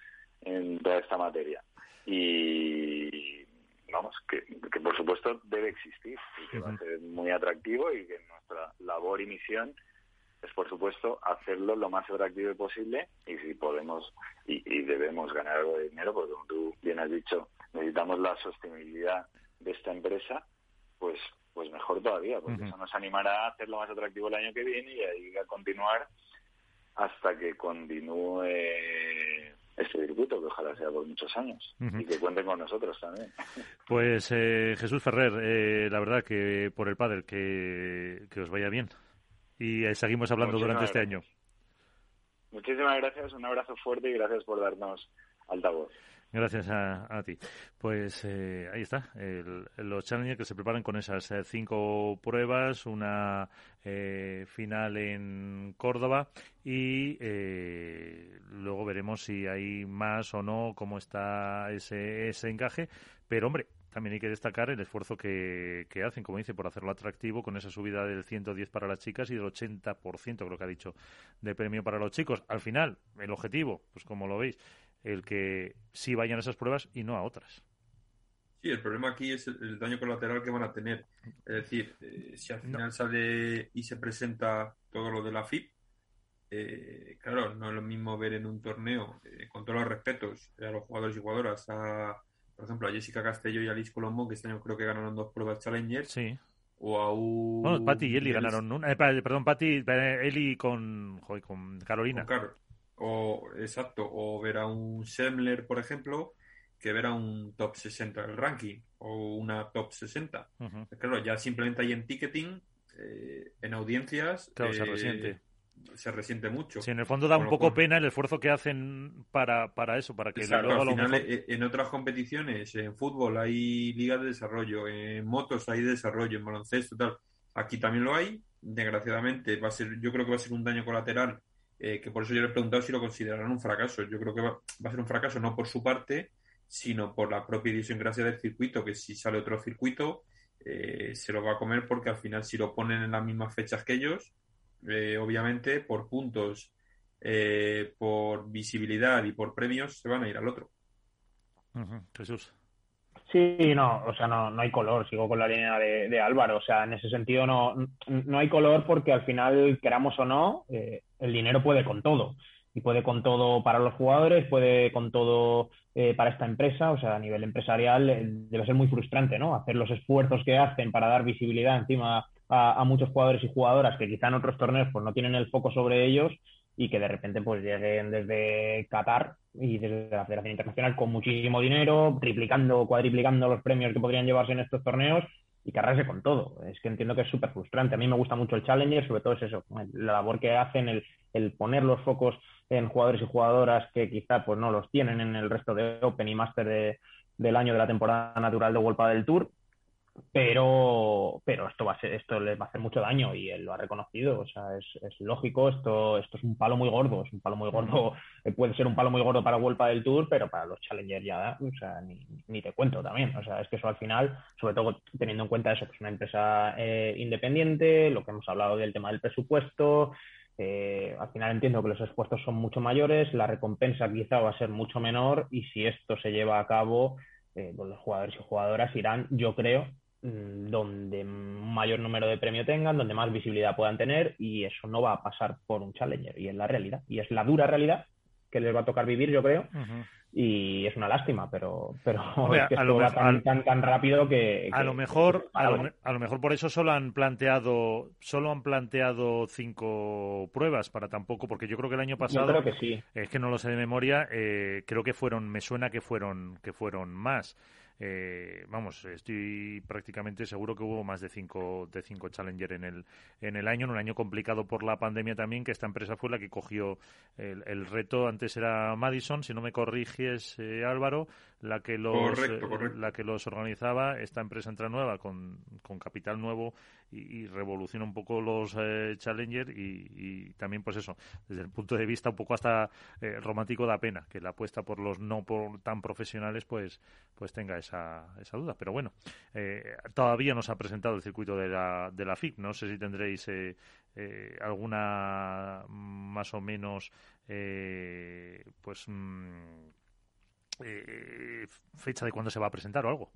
en toda esta materia. Y vamos, que, que por supuesto debe existir y que va a ser muy atractivo y que nuestra labor y misión es por supuesto hacerlo lo más atractivo posible. Y si podemos y, debemos ganar algo de dinero, porque como tú bien has dicho, necesitamos la sostenibilidad de esta empresa, pues pues mejor todavía, porque eso nos animará a hacerlo más atractivo el año que viene y ahí a continuar hasta que continúe este circuito, que ojalá sea por muchos años y que cuenten con nosotros también. Pues eh, Jesús Ferrer, eh, la verdad que por el padre, que, que os vaya bien y eh, seguimos hablando durante este año. Muchísimas gracias, un abrazo fuerte y gracias por darnos altavoz. Gracias a, ti. Pues eh, ahí está, los challengers que se preparan con esas eh, cinco pruebas, una final en Córdoba y luego veremos si hay más o no, cómo está ese, ese encaje. Pero hombre, también hay que destacar el esfuerzo que, hacen, como dice, por hacerlo atractivo con esa subida del 110 para las chicas y del 80%, creo que ha dicho, de premio para los chicos. Al final, el objetivo, pues como lo veis, el que sí vayan a esas pruebas y no a otras. Sí, el problema aquí es el, daño colateral que van a tener. Es decir, eh, si al final sale y se presenta todo lo de la FIP, eh, claro, no es lo mismo ver en un torneo, eh, con todos los respetos a los jugadores y jugadoras, a por ejemplo, a Jessica Castello y a Liz Colombo, que este año creo que ganaron dos pruebas Challenger. Sí. O a un... Bueno, Patti y Eli ganaron una. Eh, perdón, Patti, eh, Eli con, con Carolina. o, exacto. O ver a un Semler, por ejemplo, que ver a un top 60 del ranking. O una top 60. Claro, ya simplemente hay en ticketing, eh, en audiencias. Claro, se resiente se resiente mucho. Sí, en el fondo da un poco pena el esfuerzo que hacen para, para eso, para que luego al final, eh, En otras competiciones, en fútbol hay ligas de desarrollo, en motos hay desarrollo, en baloncesto, tal. Aquí también lo hay. Desgraciadamente, va a ser, yo creo que va a ser un daño colateral, eh, que por eso yo le he preguntado si lo considerarán un fracaso. Yo creo que va, a ser un fracaso no por su parte, sino por la propia idiosincrasia del circuito, que si sale otro circuito, eh, se lo va a comer porque al final si lo ponen en las mismas fechas que ellos, eh, obviamente, por puntos, eh, por visibilidad y por premios, se van a ir al otro. Jesús. Sí, no, o sea, no, no hay color, sigo con la línea de, Álvaro, o sea, en ese sentido no, no hay color porque al final, queramos o no, eh, el dinero puede con todo y puede con todo para los jugadores, puede con todo para esta empresa, o sea, a nivel empresarial debe ser muy frustrante, ¿no? Hacer los esfuerzos que hacen para dar visibilidad encima a, muchos jugadores y jugadoras que quizá en otros torneos pues no tienen el foco sobre ellos y que de repente pues lleguen desde Qatar y desde la Federación Internacional con muchísimo dinero, triplicando, cuadriplicando los premios que podrían llevarse en estos torneos y cargarse con todo. Es que entiendo que es súper frustrante. A mí me gusta mucho el Challenger, sobre todo es eso, la labor que hacen, el, el poner los focos en jugadores y jugadoras que quizá pues no los tienen en el resto de Open y Master del año de la temporada natural de World del Tour pero, pero esto va a ser, esto les va a hacer mucho daño y él lo ha reconocido, o sea, es, es lógico, esto, esto es un palo muy gordo, es un palo muy gordo, eh, puede ser un palo muy gordo para Vuelta del Tour, pero para los Challengers ya, o sea, ni, ni, te cuento también, o sea, es que eso al final, sobre todo teniendo en cuenta eso, que es una empresa eh, independiente, lo que hemos hablado del tema del presupuesto, eh, al final entiendo que los esfuerzos son mucho mayores, la recompensa quizá va a ser mucho menor y si esto se lleva a cabo, eh, pues los jugadores y jugadoras irán, yo creo, donde mayor número de premio tengan, donde más visibilidad puedan tener y eso no va a pasar por un challenger y es la realidad y es la dura realidad que les va a tocar vivir yo creo y es una lástima pero pero es que esto va tan, tan, tan, rápido que, a lo mejor a lo, a lo, mejor por eso solo han planteado solo han planteado cinco pruebas para tampoco porque yo creo que el año pasado creo que sí. es que no lo sé de memoria eh, creo que fueron me suena que fueron que fueron más eh, vamos, estoy prácticamente seguro que hubo más de cinco, de cinco Challenger en el, en el año, en un año complicado por la pandemia también, que esta empresa fue la que cogió el, reto. Antes era Madison, si no me corriges, eh, Álvaro, la que los eh, la que los organizaba esta empresa entra nueva con, con capital nuevo y, revoluciona un poco los eh, challenger y, también pues eso desde el punto de vista un poco hasta eh, romántico da pena que la apuesta por los no por tan profesionales pues pues tenga esa, esa duda pero bueno todavía no se ha presentado el circuito de la de la FIC no sé si tendréis alguna más o menos pues mm, eh, fecha de cuándo se va a presentar o algo.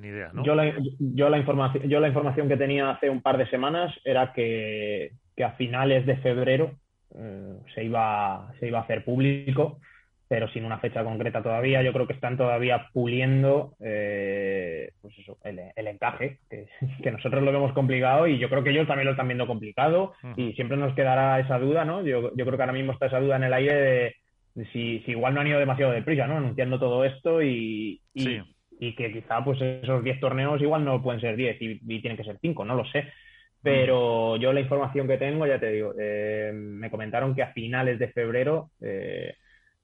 Ni idea, ¿no? Yo la, yo la, información, yo la información que tenía hace un par de semanas era que, que a finales de febrero eh, se, iba, se iba a hacer público, pero sin una fecha concreta todavía. Yo creo que están todavía puliendo eh, pues eso, el, el, encaje, que, que, nosotros lo vemos complicado y yo creo que ellos también lo están viendo complicado uh -huh. y siempre nos quedará esa duda, ¿no? Yo, yo creo que ahora mismo está esa duda en el aire de si, si, igual no han ido demasiado deprisa, ¿no? Anunciando todo esto y, y, sí. Y que quizá pues esos 10 torneos igual no pueden ser 10 y, y, tienen que ser 5, no lo sé. Pero yo la información que tengo, ya te digo, eh, me comentaron que a finales de febrero eh,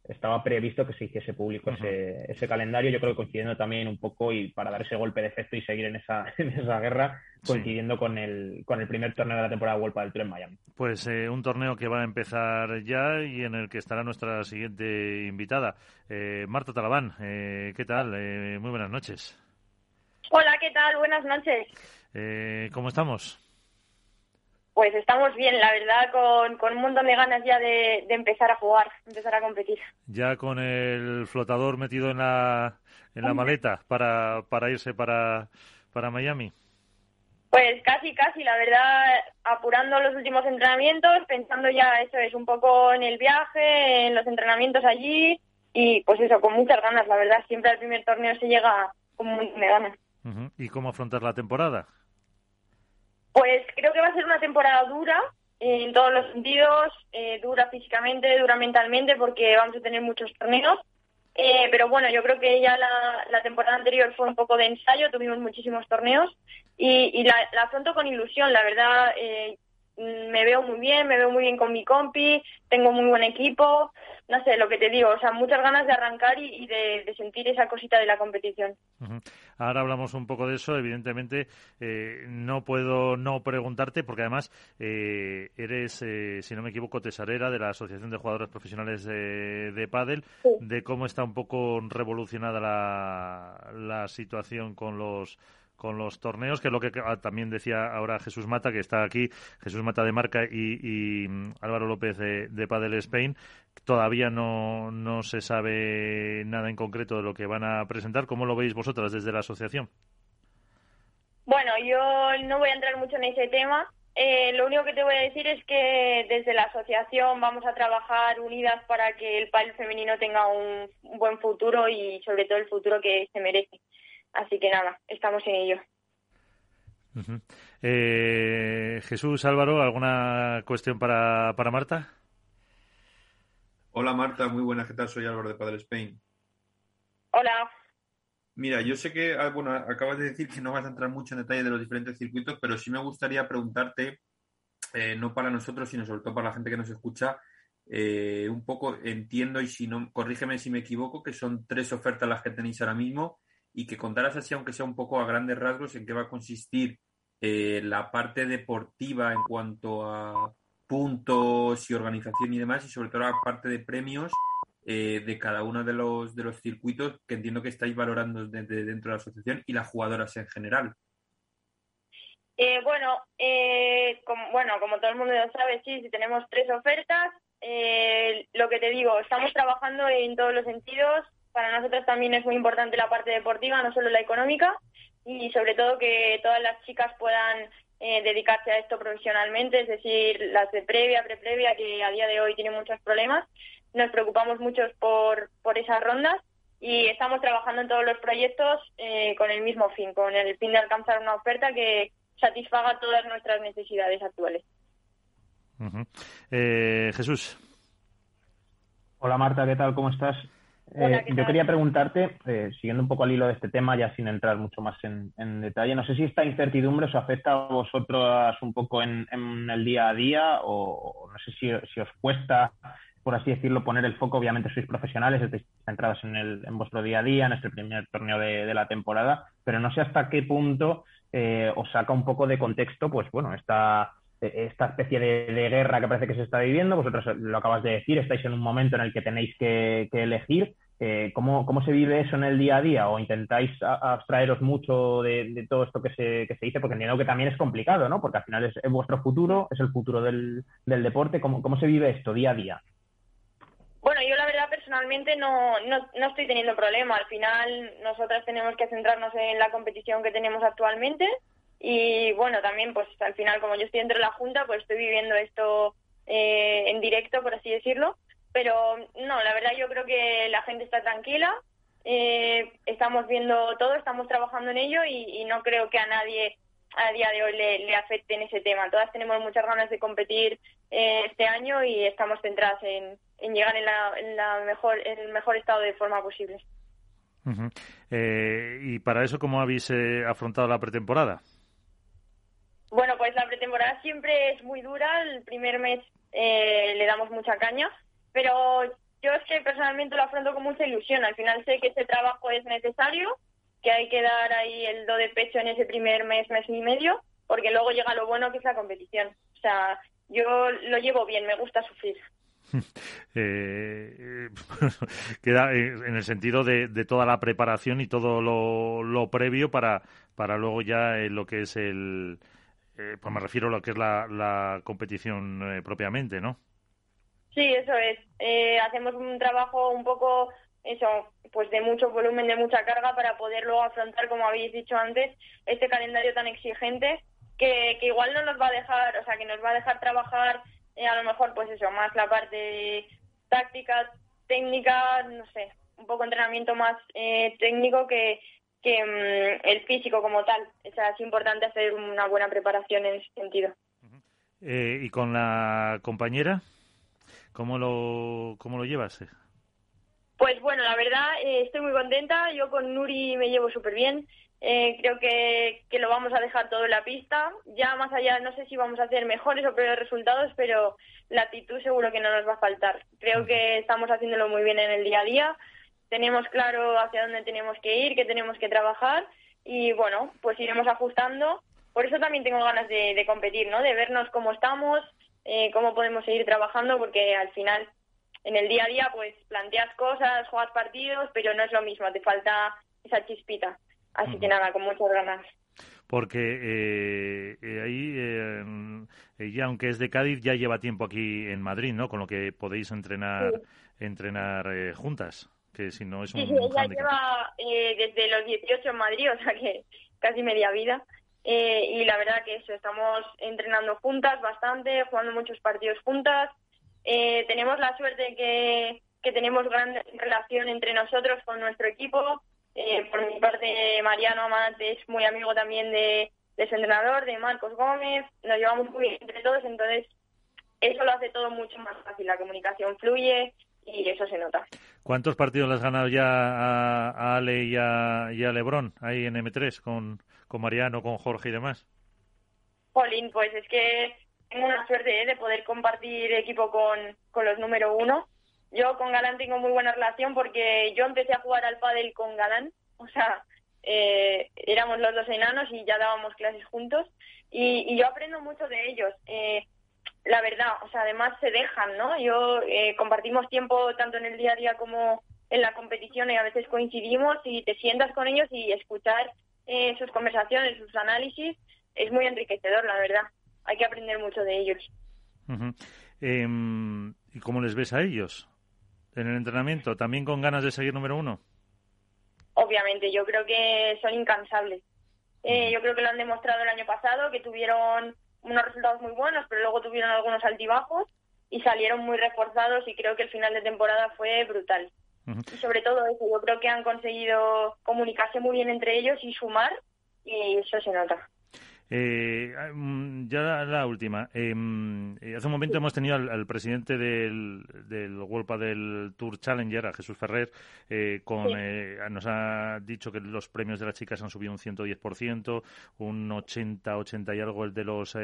estaba previsto que se hiciese público uh -huh. ese, ese, calendario, yo creo que coincidiendo también un poco y para dar ese golpe de efecto y seguir en esa, en esa guerra, coincidiendo sí. con, el, con el primer torneo de la temporada Vuelta del Tour en Miami. Pues eh, un torneo que va a empezar ya y en el que estará nuestra siguiente invitada, eh, Marta Talabán. Eh, ¿Qué tal? Eh, muy buenas noches. Hola, ¿qué tal? Buenas noches. Eh, ¿Cómo estamos? Pues estamos bien, la verdad, con, con un montón de ganas ya de, de, empezar a jugar, empezar a competir. Ya con el flotador metido en la, en la maleta para, para irse para, para Miami. Pues casi, casi, la verdad, apurando los últimos entrenamientos, pensando ya, eso es, un poco en el viaje, en los entrenamientos allí, y pues eso, con muchas ganas, la verdad, siempre al primer torneo se llega con de ganas. Uh -huh. ¿Y cómo afrontar la temporada? Pues creo que va a ser una temporada dura en todos los sentidos, eh, dura físicamente, dura mentalmente, porque vamos a tener muchos torneos. Eh, pero bueno, yo creo que ya la, la, temporada anterior fue un poco de ensayo, tuvimos muchísimos torneos y, y la, la, afronto con ilusión, la verdad. Eh, me veo muy bien, me veo muy bien con mi compi, tengo muy buen equipo, no sé, lo que te digo, o sea, muchas ganas de arrancar y, y de, de, sentir esa cosita de la competición. Uh -huh. Ahora hablamos un poco de eso, evidentemente eh, no puedo no preguntarte porque además eh, eres, eh, si no me equivoco, tesorera de la Asociación de Jugadores Profesionales de, de Padel, sí. de cómo está un poco revolucionada la, la situación con los con los torneos, que es lo que ah, también decía ahora Jesús Mata, que está aquí, Jesús Mata de Marca y, y mm, Álvaro López de, de Padel Spain. Todavía no, no se sabe nada en concreto de lo que van a presentar. ¿Cómo lo veis vosotras desde la asociación? Bueno, yo no voy a entrar mucho en ese tema. Eh, lo único que te voy a decir es que desde la asociación vamos a trabajar unidas para que el pádel femenino tenga un, un buen futuro y sobre todo el futuro que se merece. Así que nada, estamos en ello. Uh -huh. eh, Jesús, Álvaro, ¿alguna cuestión para, para Marta? Hola Marta, muy buenas, ¿qué tal? Soy Álvaro de Padre Spain. Hola. Mira, yo sé que, ah, bueno, acabas de decir que no vas a entrar mucho en detalle de los diferentes circuitos, pero sí me gustaría preguntarte, eh, no para nosotros, sino sobre todo para la gente que nos escucha, eh, un poco entiendo y si no, corrígeme si me equivoco, que son tres ofertas las que tenéis ahora mismo y que contaras así, aunque sea un poco a grandes rasgos, en qué va a consistir eh, la parte deportiva en cuanto a puntos y organización y demás, y sobre todo la parte de premios eh, de cada uno de los, de los circuitos que entiendo que estáis valorando desde dentro de la asociación y las jugadoras en general. Eh, bueno, como, bueno, como todo el mundo ya sabe, sí, sí tenemos tres ofertas. lo que te digo, estamos trabajando en todos los sentidos. Para nosotros también es muy importante la parte deportiva, no solo la económica, y sobre todo que todas las chicas puedan eh, dedicarse a esto profesionalmente, es decir, las de previa, pre-previa, que a día de hoy tienen muchos problemas. Nos preocupamos mucho por, por esas rondas y estamos trabajando en todos los proyectos eh, con el mismo fin, con el fin de alcanzar una oferta que satisfaga todas nuestras necesidades actuales. Eh, Jesús. Hola Marta, ¿qué tal? ¿Cómo estás? Eh, yo quería preguntarte, eh, siguiendo un poco al hilo de este tema, ya sin entrar mucho más en, detalle, no sé si esta incertidumbre os afecta a vosotros un poco en, el día a día o no sé si, os cuesta, por así decirlo, poner el foco. Obviamente sois profesionales, estáis centrados en, el, en vuestro día a día, en este primer torneo de, la temporada, pero no sé hasta qué punto eh, os saca un poco de contexto, pues bueno, esta esta especie de, guerra que parece que se está viviendo. Vosotros lo acabas de decir, estáis en un momento en el que tenéis que, elegir. Eh, ¿cómo, se vive eso en el día a día? ¿O intentáis abstraeros mucho de, todo esto que se, que se dice? Porque entiendo que también es complicado, ¿no? Porque al final es, vuestro futuro, es el futuro del, deporte. ¿Cómo, ¿Cómo se vive esto día a día? Bueno, yo la verdad personalmente no, no, no, estoy teniendo problema. Al final nosotras tenemos que centrarnos en la competición que tenemos actualmente y bueno, también pues al final como yo estoy dentro de la Junta, pues estoy viviendo esto eh, en directo, por así decirlo. Pero no, la verdad yo creo que la gente está tranquila, eh, estamos viendo todo, estamos trabajando en ello y, no creo que a nadie a día de hoy le, afecte en ese tema. Todas tenemos muchas ganas de competir eh, este año y estamos centradas en, llegar en, la, mejor, en el mejor estado de forma posible. y para eso, ¿cómo habéis afrontado la pretemporada? Bueno, pues la pretemporada siempre es muy dura. El primer mes eh, le damos mucha caña, pero yo es que personalmente lo afronto con mucha ilusión. Al final sé que ese trabajo es necesario, que hay que dar ahí el do de pecho en ese primer mes, mes y medio, porque luego llega lo bueno que es la competición. O sea, yo lo llevo bien, me gusta sufrir. Eh, queda en el sentido de, toda la preparación y todo lo, lo previo para, para luego ya lo que es el, eh, pues me refiero a lo que es la, competición eh, propiamente, ¿no? Sí, eso es. Eh, hacemos un trabajo un poco, eso, pues de mucho volumen, de mucha carga para poder luego afrontar, como habéis dicho antes, este calendario tan exigente que, que igual no nos va a dejar, o sea, que nos va a dejar trabajar a lo mejor, pues eso, más la parte táctica, técnica, no sé, un poco entrenamiento más técnico que, que mm, el físico como tal. O sea, es importante hacer una buena preparación en ese sentido. Eh, ¿Y con la compañera? ¿Cómo lo, cómo lo llevas? Pues bueno, la verdad eh, estoy muy contenta. Yo con Nuri me llevo súper bien. Eh, creo que, que, lo vamos a dejar todo en la pista. Ya más allá, no sé si vamos a hacer mejores o peores resultados, pero la actitud seguro que no nos va a faltar. Creo que estamos haciéndolo muy bien en el día a día tenemos claro hacia dónde tenemos que ir, qué tenemos que trabajar y bueno, pues iremos ajustando. Por eso también tengo ganas de, competir, ¿no? De vernos cómo estamos, eh, cómo podemos seguir trabajando, porque al final en el día a día pues planteas cosas, juegas partidos, pero no es lo mismo, te falta esa chispita. Así que nada, con muchas ganas. Porque eh, eh, ahí, ella, aunque es de Cádiz, ya lleva tiempo aquí en Madrid, ¿no? Con lo que podéis entrenar, entrenar juntas que si no es un Sí, ella lleva eh, desde los 18 en Madrid, o sea que casi media vida. Eh, y la verdad que eso, estamos entrenando juntas bastante, jugando muchos partidos juntas. Eh, tenemos la suerte que, que tenemos gran relación entre nosotros con nuestro equipo. por mi parte, Mariano Amat es muy amigo también de, de su entrenador, de Marcos Gómez. Nos llevamos muy bien entre todos, entonces eso lo hace todo mucho más fácil. La comunicación fluye y eso se nota. ¿Cuántos partidos le has ganado ya a, Ale y a, y a Lebron ahí en M3 con, con Mariano, con Jorge y demás? Jolín, pues es que tengo una suerte ¿eh? de poder compartir equipo con, con los número uno. Yo con Galán tengo muy buena relación porque yo empecé a jugar al pádel con Galán, o sea, eh, éramos los dos enanos y ya dábamos clases juntos y, yo aprendo mucho de ellos. Eh, la verdad, o sea, además se dejan, ¿no? Yo eh, compartimos tiempo tanto en el día a día como en la competición y a veces coincidimos y te sientas con ellos y escuchar eh, sus conversaciones, sus análisis, es muy enriquecedor, la verdad. Hay que aprender mucho de ellos. Em, ¿Y cómo les ves a ellos en el entrenamiento? ¿También con ganas de seguir número uno? Obviamente, yo creo que son incansables. Eh, yo creo que lo han demostrado el año pasado, que tuvieron unos resultados muy buenos, pero luego tuvieron algunos altibajos y salieron muy reforzados y creo que el final de temporada fue brutal. Y sobre todo eso, yo creo que han conseguido comunicarse muy bien entre ellos y sumar y eso se nota. Eh, mm, ya la, última. Em, eh, hace un momento hemos tenido al, presidente del, del del Tour Challenger, a Jesús Ferrer, eh, con, eh, nos ha dicho que los premios de las chicas han subido un 110%, un 80, 80 y algo el de los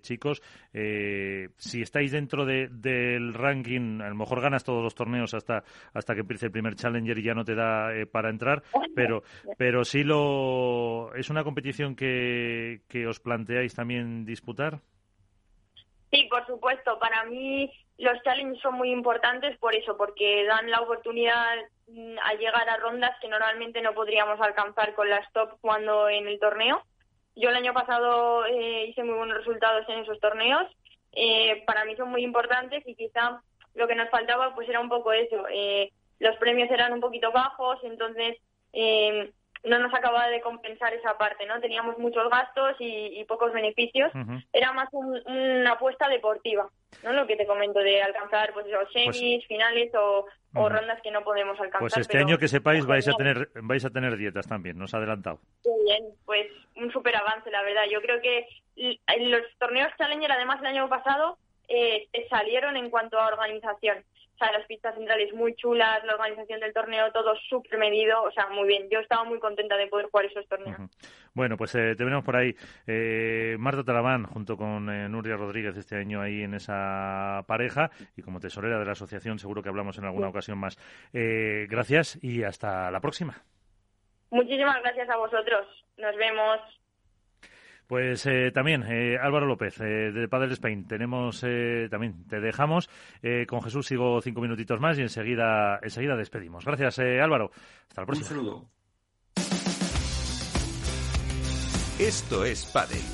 chicos. si estáis dentro de, del ranking, a lo mejor ganas todos los torneos hasta, hasta que empiece el primer Challenger y ya no te da para entrar, pero, pero sí lo, es una competición que, que os planteáis también disputar? Sí, por supuesto. Para mí los challenges son muy importantes por eso, porque dan la oportunidad mm, a llegar a rondas que normalmente no podríamos alcanzar con las top cuando en el torneo. Yo el año pasado eh, hice muy buenos resultados en esos torneos. Eh, para mí son muy importantes y quizá lo que nos faltaba pues era un poco eso. Eh, los premios eran un poquito bajos, entonces no nos acababa de compensar esa parte, ¿no? Teníamos muchos gastos y, pocos beneficios. Era más una apuesta deportiva, ¿no? Lo que te comento de alcanzar, pues, pues semis, finales o, rondas que no podemos alcanzar. Pues este año que sepáis vais a tener vais a tener dietas también, nos ha adelantado. Muy bien, pues un súper avance, la verdad. Yo creo que los torneos Challenger, además, el año pasado eh, salieron en cuanto a organización o sea, las pistas centrales muy chulas, la organización del torneo, todo súper medido, o sea, muy bien. Yo estaba muy contenta de poder jugar esos torneos. Bueno, pues eh, te veremos por ahí. Eh, Marta Talaván, junto con eh, Nuria Rodríguez, este año ahí en esa pareja, y como tesorera de la asociación, seguro que hablamos en alguna ocasión más. gracias y hasta la próxima. Muchísimas gracias a vosotros. Nos vemos. Pues eh, también, eh, Álvaro López, eh, de Padel Spain, tenemos también, te dejamos. con Jesús sigo cinco minutitos más y enseguida, enseguida despedimos. Gracias, Álvaro. Hasta la próxima. Un saludo. Esto es Padel.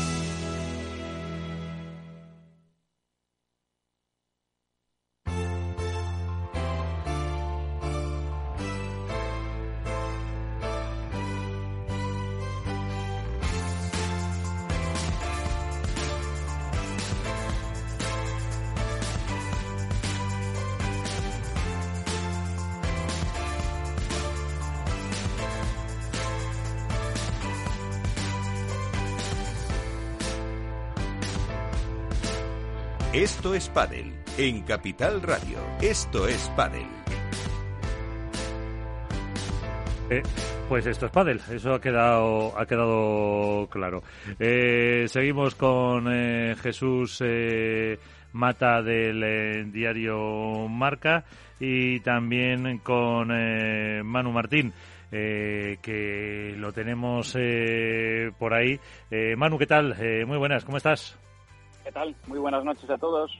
Es Padel, en Capital Radio. Esto es Padel. Eh, Pues esto es pádel, eso ha quedado ha quedado claro. Eh, seguimos con eh, Jesús eh, Mata del diario Marca y también con Manu Martín. que lo tenemos por ahí. Manu, ¿qué tal? muy buenas, ¿cómo estás? ¿Qué tal? Muy buenas noches a todos.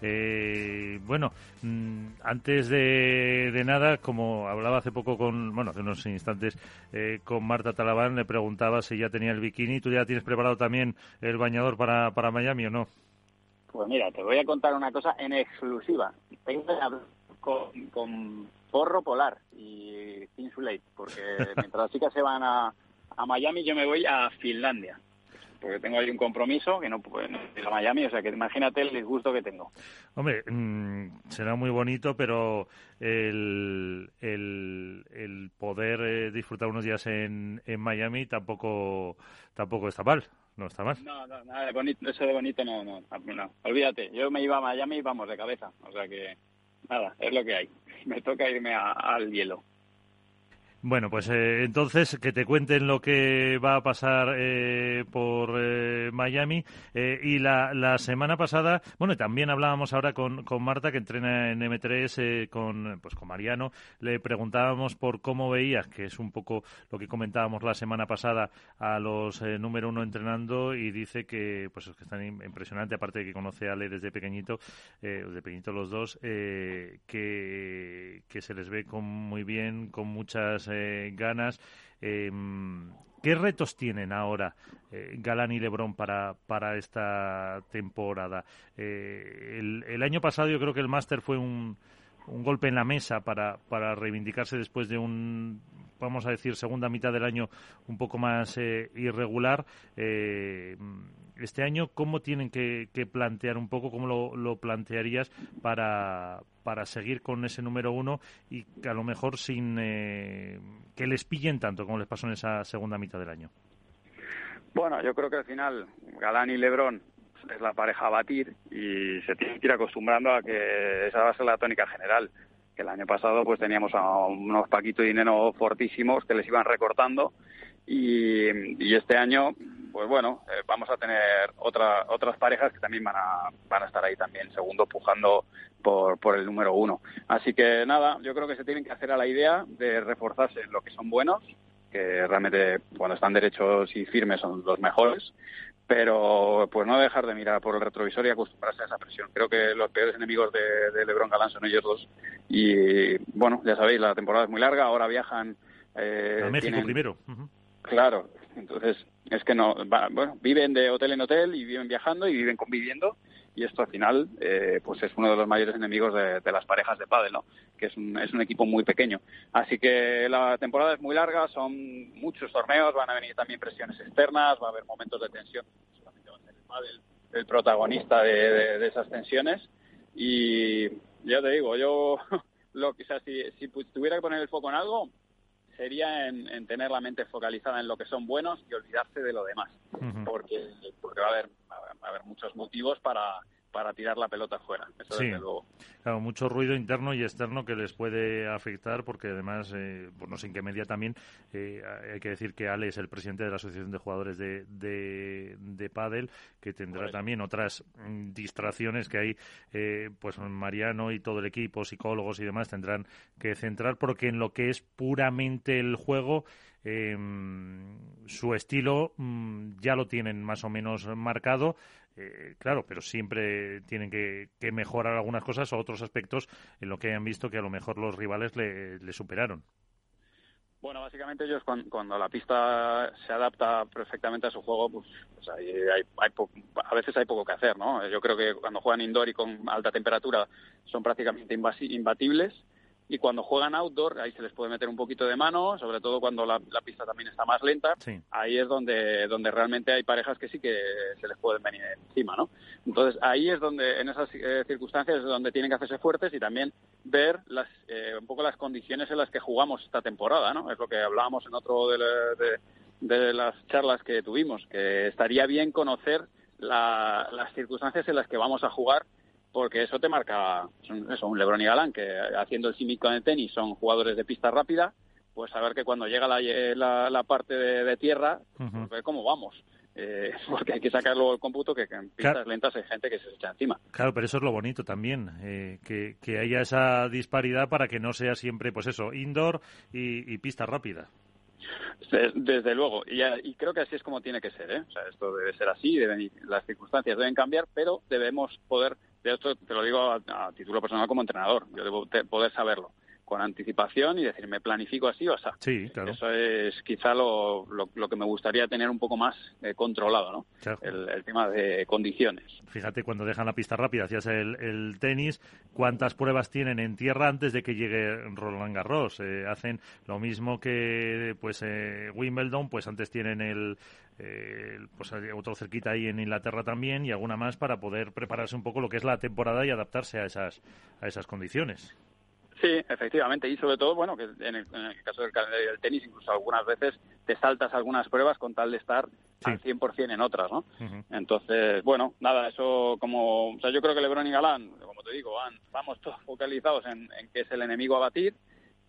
Eh, bueno, mm, antes de, nada, como hablaba hace poco con, bueno, hace unos instantes eh, con Marta Talabán, le preguntaba si ya tenía el bikini. ¿Tú ya tienes preparado también el bañador para, para Miami o no? Pues mira, te voy a contar una cosa en exclusiva. Tengo con, con porro polar y insulate, porque mientras las chicas se van a, a Miami, yo me voy a Finlandia porque tengo ahí un compromiso que no puedo ir a Miami, o sea que imagínate el disgusto que tengo. Hombre, mm, será muy bonito, pero el, el, poder eh, disfrutar unos días en, en Miami tampoco, tampoco está mal. No está mal. No, no, nada de bonito, eso de bonito no, no, olvídate. Yo me iba a Miami y vamos de cabeza, o sea que nada, es lo que hay. Me toca irme al hielo. Bueno, pues eh, entonces que te cuenten lo que va a pasar eh, por eh, Miami. y la, la, semana pasada, bueno, también hablábamos ahora con, con Marta, que entrena en M3 con, pues, con Mariano. Le preguntábamos por cómo veías, que es un poco lo que comentábamos la semana pasada, a los número uno entrenando y dice que, pues, que están impresionantes, aparte de que conoce a Ale desde pequeñito, desde pequeñito los dos, que, que se les ve con, muy bien, con muchas eh, ganas. Em, ¿Qué retos tienen ahora eh, Galán y Lebrón para, para esta temporada? Eh, el, el, año pasado yo creo que el máster fue un, un golpe en la mesa para, para reivindicarse después de un, vamos a decir, segunda mitad del año un poco más eh, irregular. Eh, este año, ¿cómo tienen que, plantear un poco, cómo lo, plantearías para, para seguir con ese número uno y que a lo mejor sin eh, que les pillen tanto como les pasó en esa segunda mitad del año? Bueno, yo creo que al final Galán y Lebrón es la pareja a batir y se tiene que ir acostumbrando a que esa va a ser la tónica general. Que el año pasado pues teníamos a unos Paquito y Neno fortísimos que les iban recortando y, este año pues bueno, eh, vamos a tener otra, otras parejas que también van a, van a estar ahí también, segundo, pujando por, por el número uno. Así que nada, yo creo que se tienen que hacer a la idea de reforzarse en lo que son buenos, que realmente cuando están derechos y firmes son los mejores, pero pues no dejar de mirar por el retrovisor y acostumbrarse a esa presión. Creo que los peores enemigos de, LeBron Galán son ellos dos y bueno, ya sabéis, la temporada es muy larga, ahora viajan... Eh, a México primero. Claro, entonces es que no, bueno, viven de hotel en hotel y viven viajando y viven conviviendo y esto al final eh, pues es uno de los mayores enemigos de, las parejas de pádel, ¿no? que es un, es un equipo muy pequeño. Así que la temporada es muy larga, son muchos torneos, van a venir también presiones externas, va a haber momentos de tensión, solamente va a ser el pádel el protagonista de, esas tensiones y ya te digo, yo lo que sea, si, si tuviera que poner el foco en algo, sería en, tener la mente focalizada en lo que son buenos y olvidarse de lo demás, porque, porque va a haber, va a haber muchos motivos para, para tirar la pelota fuera. sí, claro, mucho ruido interno y externo que les puede afectar porque además, eh, pues no sé en qué medida también, eh, hay que decir que Ale es el presidente de la Asociación de Jugadores de, de, de Padel, que tendrá también otras mm, distracciones que hay, eh, pues Mariano y todo el equipo, psicólogos y demás, tendrán que centrar porque en lo que es puramente el juego, em, su estilo mm, ya lo tienen más o menos marcado eh, claro, pero siempre tienen que, mejorar algunas cosas o otros aspectos en lo que hayan visto que a lo mejor los rivales le, superaron. Bueno, básicamente ellos cuando, la pista se adapta perfectamente a su juego, pues, pues hay, a veces hay poco que hacer, ¿no? Yo creo que cuando juegan indoor y con alta temperatura son prácticamente imbatibles y cuando juegan outdoor ahí se les puede meter un poquito de mano, sobre todo cuando la, pista también está más lenta, ahí es donde, donde realmente hay parejas que sí que se les pueden venir encima, ¿no? Entonces ahí es donde, en esas eh, circunstancias es donde tienen que hacerse fuertes y también ver las, eh, un poco las condiciones en las que jugamos esta temporada, ¿no? Es lo que hablábamos en otro de, de, las charlas que tuvimos, que estaría bien conocer las circunstancias en las que vamos a jugar porque eso te marca, eso, un Lebron y Galán, que haciendo el símil con el tenis son jugadores de pista rápida, pues saber que cuando llega la, la, parte de, tierra, pues ver cómo vamos. Eh, porque hay que sacarlo el cómputo que, en pistas lentas hay gente que se echa encima. Claro, pero eso es lo bonito también, eh, que, que, haya esa disparidad para que no sea siempre, pues eso, indoor y, y pista rápida. Desde, luego, y, y, creo que así es como tiene que ser. ¿eh? O sea, esto debe ser así, deben, las circunstancias deben cambiar, pero debemos poder, de esto te lo digo a, título personal como entrenador, yo debo poder saberlo con anticipación y decir, me planifico así o así. Sí, claro. Eso es quizá lo, lo, que me gustaría tener un poco más eh, controlado, ¿no? El, tema de condiciones. Fíjate, cuando dejan la pista rápida, hacías el, el, tenis, ¿cuántas pruebas tienen en tierra antes de que llegue Roland Garros? Eh, hacen lo mismo que pues eh, Wimbledon, pues antes tienen el, pues otro cerquita ahí en Inglaterra también y alguna más para poder prepararse un poco lo que es la temporada y adaptarse a esas, a esas condiciones. Sí, efectivamente, y sobre todo, bueno, que en el, caso del calendario del tenis, incluso algunas veces te saltas algunas pruebas con tal de estar al 100% en otras, ¿no? Entonces, bueno, nada, eso como, o sea, yo creo que LeBron y Galán, como te digo, van, vamos todos focalizados en, en que es el enemigo a batir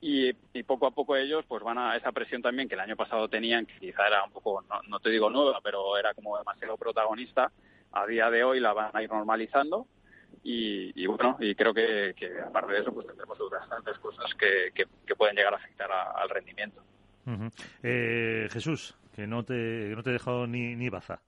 y, y, poco a poco ellos pues van a esa presión también que el año pasado tenían, que quizá era un poco, no, no te digo nueva, pero era como demasiado protagonista, a día de hoy la van a ir normalizando y, bueno, y creo que, aparte de eso, pues tendremos bastantes cosas que, que, pueden llegar a afectar al rendimiento. eh, Jesús, que no te, no te he dejado ni, ni baza.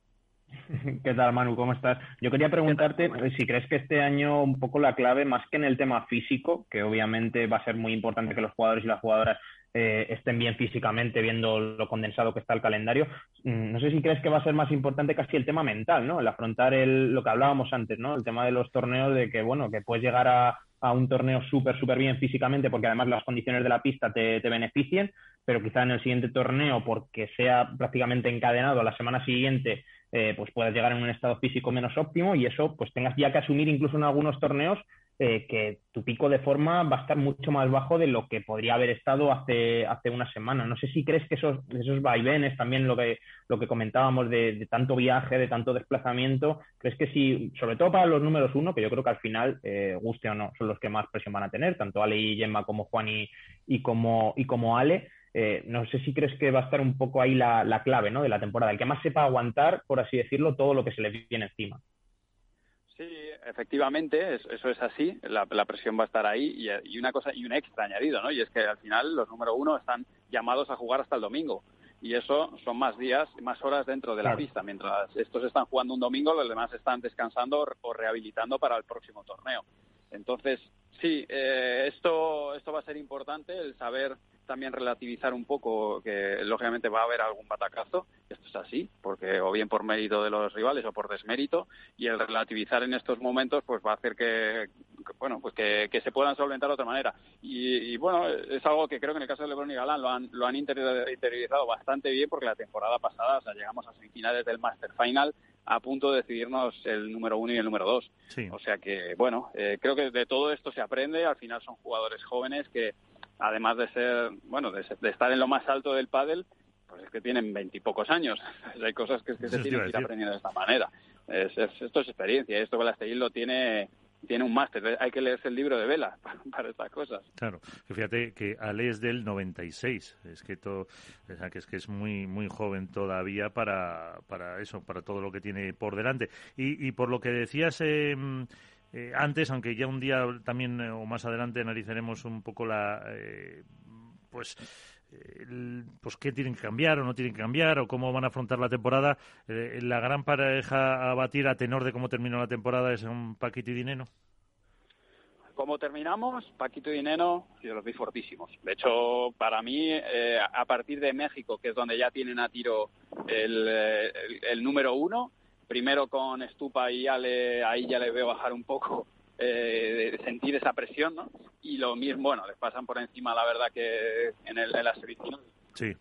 ¿Qué tal, Manu? ¿Cómo estás? Yo quería preguntarte si crees que este año un poco la clave, más que en el tema físico, que obviamente va a ser muy importante que los jugadores y las jugadoras eh, estén bien físicamente, viendo lo condensado que está el calendario. Mm, no sé si crees que va a ser más importante casi el tema mental, ¿no? El afrontar el, lo que hablábamos antes, ¿no? El tema de los torneos, de que, bueno, que puedes llegar a, un torneo súper, súper bien físicamente, porque además las condiciones de la pista te, te beneficien, pero quizá en el siguiente torneo, porque sea prácticamente encadenado a la semana siguiente, eh, pues puedas llegar en un estado físico menos óptimo y eso pues tengas ya que asumir incluso en algunos torneos eh, que tu pico de forma va a estar mucho más bajo de lo que podría haber estado hace, hace una semana. No sé si crees que esos, esos vaivenes, también lo que, lo que comentábamos de, tanto viaje, de tanto desplazamiento, crees que si, sobre todo para los números uno, que yo creo que al final, eh, guste o no, son los que más presión van a tener, tanto Ale y Gemma como Juan y, y, como, y como Ale, eh, no sé si crees que va a estar un poco ahí la, la clave ¿no? de la temporada, el que más sepa aguantar, por así decirlo, todo lo que se le viene encima. Sí, efectivamente, eso es así, la, presión va a estar ahí y, una cosa y un extra añadido, ¿no? Y es que al final los número uno están llamados a jugar hasta el domingo y eso son más días, más horas dentro de la pista. Mientras estos están jugando un domingo, los demás están descansando o rehabilitando para el próximo torneo. Entonces, sí, eh, esto, esto va a ser importante, el saber también relativizar un poco que lógicamente va a haber algún batacazo, esto es así, porque o bien por mérito de los rivales o por desmérito, y el relativizar en estos momentos pues va a hacer que, bueno, pues que, se puedan solventar de otra manera. Y, bueno, es algo que creo que en el caso de LeBron y Galán lo han, lo han interiorizado bastante bien porque la temporada pasada, o sea, llegamos a semifinales del Master Final a punto de decidirnos el número uno y el número dos. O sea que, bueno, eh, creo que de todo esto se aprende. Al final son jugadores jóvenes que, además de ser, bueno, de, estar en lo más alto del pádel, pues es que tienen veintipocos años. Hay cosas que, se tienen que ir aprendiendo de esta manera. esto es experiencia. Esto Belasteguín lo tiene tiene un máster. Hay que leerse el libro de Vela para, estas cosas. Claro, fíjate que Ale es del 96. Es que, todo, o sea, que es que es muy muy joven todavía para, para eso, para todo lo que tiene por delante. Y, y por lo que decías... Eh, eh, antes, aunque ya un día también eh, o más adelante analizaremos un poco la, eh, pues, pues qué tienen que cambiar o no tienen que cambiar o cómo van a afrontar la temporada. la gran pareja a batir a tenor de cómo terminó la temporada es un Paquito y Dineno. Como terminamos, Paquito y Dineno, yo los vi fortísimos. De hecho, para mí, a partir de México, que es donde ya tienen a tiro el, el número uno, primero con Stupa y Ale, ahí ya le veo bajar un poco, eh, de sentir esa presión, ¿no? Y lo mismo, bueno, les pasan por encima, la verdad, que en, el, en la selección. Sí.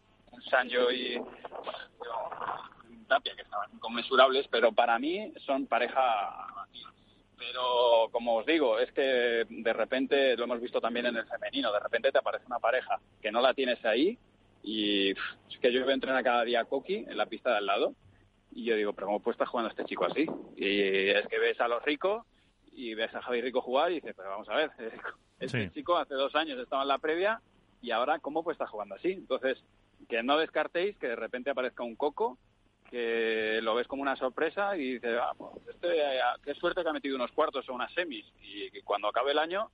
Sancho y Tapia, que estaban inconmensurables, pero para mí son pareja pero como os digo, es que de repente, lo hemos visto también en el femenino, de repente te aparece una pareja que no la tienes ahí y es que yo voy a entrenar cada día a Coqui en la pista de al lado y yo digo, pero ¿cómo puede estar jugando este chico así? Y es que ves a los ricos y ves a Javi Rico jugar y dices, pero vamos a ver, este chico hace dos años estaba en la previa y ahora cómo puede estar jugando así. Entonces, que no descartéis que de repente aparezca un coco que lo ves como una sorpresa y dices, ah, pues este, qué suerte que ha metido unos cuartos o unas semis y que cuando acabe el año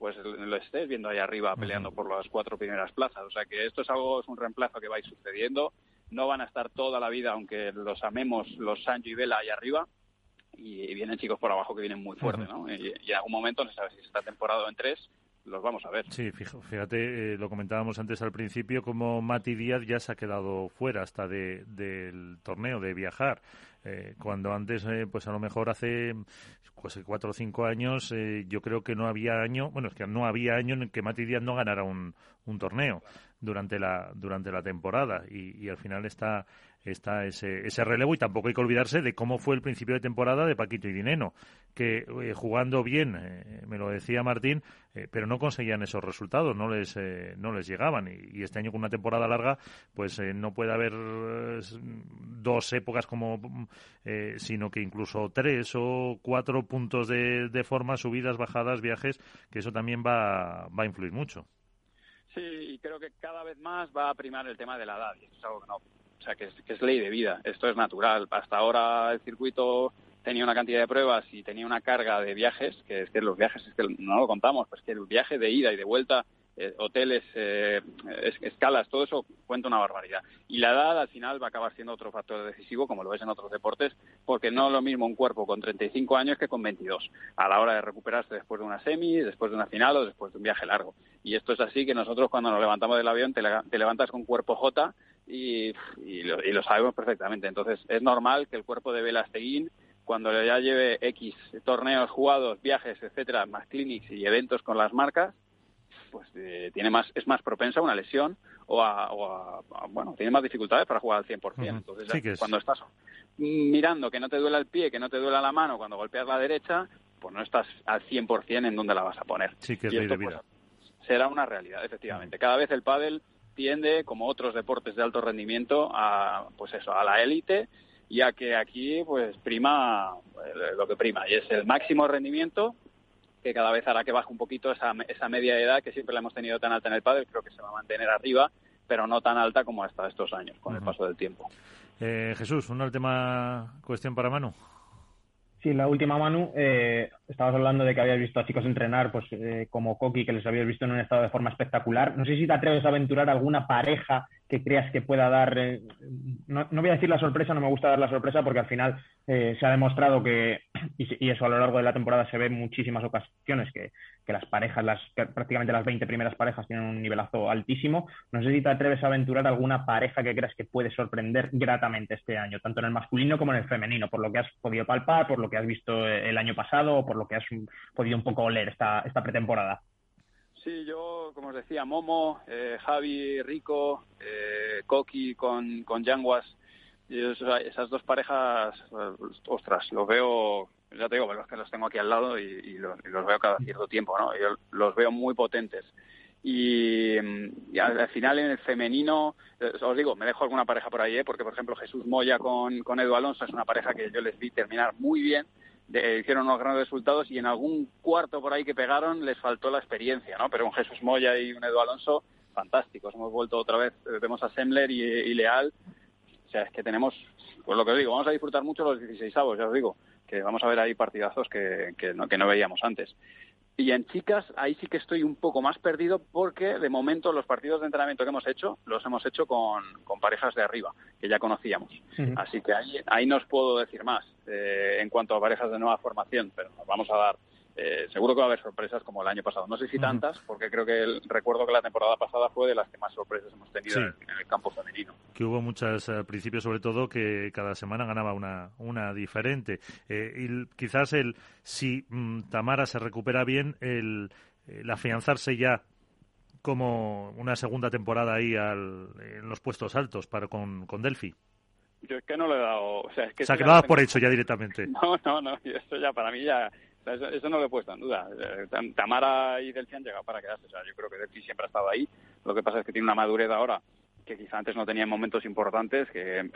pues lo estés viendo ahí arriba peleando por las cuatro primeras plazas. O sea que esto es algo, es un reemplazo que va a ir sucediendo. No van a estar toda la vida, aunque los amemos, los Sancho y Vela ahí arriba. Y, vienen chicos por abajo que vienen muy fuerte, ¿no? Y, y, en algún momento, no sabes si está temporada en tres, los vamos a ver. Sí, fíjate, eh, lo comentábamos antes al principio, como Mati Díaz ya se ha quedado fuera hasta de, del torneo, de viajar. Eh, cuando antes, eh, pues a lo mejor hace pues, cuatro o cinco años, yo creo que no había año, bueno, es que no había año en que Mati Díaz no ganara un, un torneo durante la, durante la temporada y, y al final está está ese, ese relevo y tampoco hay que olvidarse de cómo fue el principio de temporada de Paquito y Dineno, que eh, jugando bien, eh, me lo decía Martín, eh, pero no conseguían esos resultados, no les, no les llegaban y, este año con una temporada larga, pues no puede haber dos épocas como, sino que incluso tres o cuatro puntos de, de forma, subidas, bajadas, viajes, que eso también va, va a influir mucho. Sí, y creo que cada vez más va a primar el tema de la edad, y eso es algo que no o sea, que es, ley de vida, esto es natural. Hasta ahora el circuito tenía una cantidad de pruebas y tenía una carga de viajes, que es que los viajes es que no lo contamos, pues que el viaje de ida y de vuelta, eh, hoteles, eh, escalas, todo eso cuenta una barbaridad. Y la edad al final va a acabar siendo otro factor decisivo, como lo ves en otros deportes, porque no es lo mismo un cuerpo con 35 años que con 22, a la hora de recuperarse después de una semi, después de una final o después de un viaje largo. Y esto es así que nosotros cuando nos levantamos del avión te, levantas con cuerpo J y, lo, sabemos perfectamente. Entonces, es normal que el cuerpo de Velasteguín, cuando ya lleve X torneos jugados, viajes, etcétera, más clinics y eventos con las marcas, pues eh, tiene más, es más propensa a una lesión o a, bueno, tiene más dificultades para jugar al 100%. Entonces, cuando estás mirando que no te duela el pie, que no te duela la mano cuando golpeas la derecha, pues no estás al 100% en donde la vas a poner. Sí, que es y pues, será una realidad, efectivamente. Cada vez el pádel tiende, como otros deportes de alto rendimiento, a pues eso, a la élite, ya que aquí pues prima eh, lo que prima y es el máximo rendimiento que cada vez hará que baje un poquito esa, esa media edad que siempre la hemos tenido tan alta en el pádel, creo que se va a mantener arriba, pero no tan alta como hasta estos años, con el paso del tiempo. Eh, Jesús, una última cuestión para Manu. Sí, la última, Manu, eh, estabas hablando de que habías visto a chicos entrenar, pues eh, como Coqui, que les habías visto en un estado de forma espectacular. No sé si te atreves a aventurar alguna pareja que creas que pueda dar, eh, no, no, voy a decir la sorpresa, no me gusta dar la sorpresa porque al final eh, se ha demostrado que, y, eso a lo largo de la temporada se ve en muchísimas ocasiones, que, que las parejas, las prácticamente las 20 primeras parejas tienen un nivelazo altísimo. No sé si te atreves a aventurar alguna pareja que creas que puede sorprender gratamente este año, tanto en el masculino como en el femenino, por lo que has podido palpar, por lo que has visto el año pasado o por lo que has podido un poco oler esta, esta pretemporada. Sí, yo, como os decía, Momo, eh, Javi, Rico, eh, Coqui con, con Yanguas, esas dos parejas, ostras, los veo, ya te digo, los que los tengo aquí al lado y, los, veo cada cierto tiempo, ¿no? Yo los veo muy potentes. Y, al, final en el femenino, eh, os digo, me dejo alguna pareja por ahí, ¿eh? porque por ejemplo Jesús Moya con, con Edu Alonso es una pareja que yo les vi terminar muy bien hicieron unos grandes resultados y en algún cuarto por ahí que pegaron les faltó la experiencia, ¿no? Pero un Jesús Moya y un Edu Alonso, fantásticos. Hemos vuelto otra vez, eh, vemos a Sembler y, Leal. O sea, es que tenemos, pues lo que os digo, vamos a disfrutar mucho los 16 avos, ya os digo, que vamos a ver ahí partidazos que, que, no, que no veíamos antes. Y en chicas, ahí sí que estoy un poco más perdido porque de momento los partidos de entrenamiento que hemos hecho los hemos hecho con, con parejas de arriba, que ya conocíamos. Así que ahí, ahí no os puedo decir más eh, en cuanto a parejas de nueva formación, pero nos vamos a dar eh, seguro que va a haber sorpresas como el año pasado. No sé si tantas, porque creo que recuerdo que la temporada pasada fue de las que más sorpresas hemos tenido en, el campo femenino. Que hubo muchas, al principio sobre todo, que cada semana ganaba una, una diferente. Eh, y quizás el si mm, Tamara se recupera bien, el, afianzarse ya como una segunda temporada ahí al, en los puestos altos para con, con Delphi. Yo es que no le he dado. O sea, es que ha quedado por hecho ya directamente. No, no, no. Esto ya para mí ya eso, no lo he puesto en duda. Eh, Tamara y Delphi han llegado para quedarse. O sea, yo creo que Delphi siempre ha estado ahí. Lo que pasa es que tiene una madurez ahora que quizá antes no tenía momentos importantes. Que,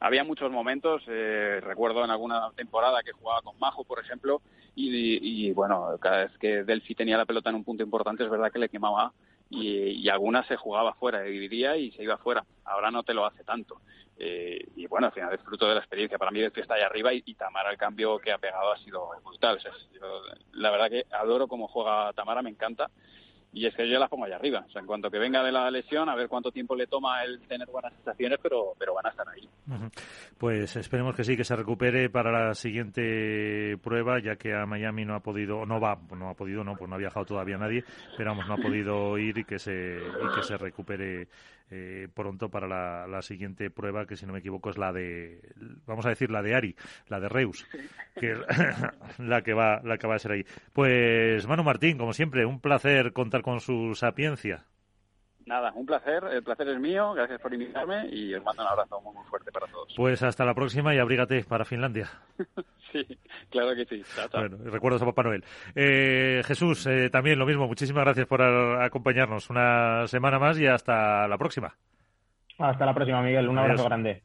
había muchos momentos, eh, recuerdo en alguna temporada que jugaba con Majo, por ejemplo, y, bueno, cada vez que Delphi tenía la pelota en un punto importante, es verdad que le quemaba y, algunas se jugaba fuera, dividía y se iba fuera. Ahora no te lo hace tanto. Eh, y bueno, al final es fruto de la experiencia. Para mí, el que está ahí arriba y, Tamara, el cambio que ha pegado ha sido brutal. la verdad que adoro cómo juega Tamara, me encanta y es que yo las pongo allá arriba. En cuanto que venga de la lesión, a ver cuánto tiempo le toma el tener buenas sensaciones, pero, pero van a estar ahí. Pues esperemos que sí, que se recupere para la siguiente prueba, ya que a Miami no ha podido, no va, no ha podido, no, pues no ha viajado todavía nadie, pero vamos, no ha podido ir y que se, y que se recupere eh, pronto para la, siguiente prueba, que si no me equivoco es la de, vamos a decir la de Ari, la de Reus, que es la que va, la que va a ser ahí. Pues Manu Martín, como siempre, un placer contar con su sapiencia. Nada, un placer, el placer es mío, gracias por invitarme y os mando un abrazo muy, muy fuerte para todos. Pues hasta la próxima y abrígate para Finlandia. sí, claro que sí. Bueno, recuerdos a Papá Noel. Eh, Jesús, eh, también lo mismo, muchísimas gracias por acompañarnos una semana más y hasta la próxima. Hasta la próxima, Miguel, un abrazo grande.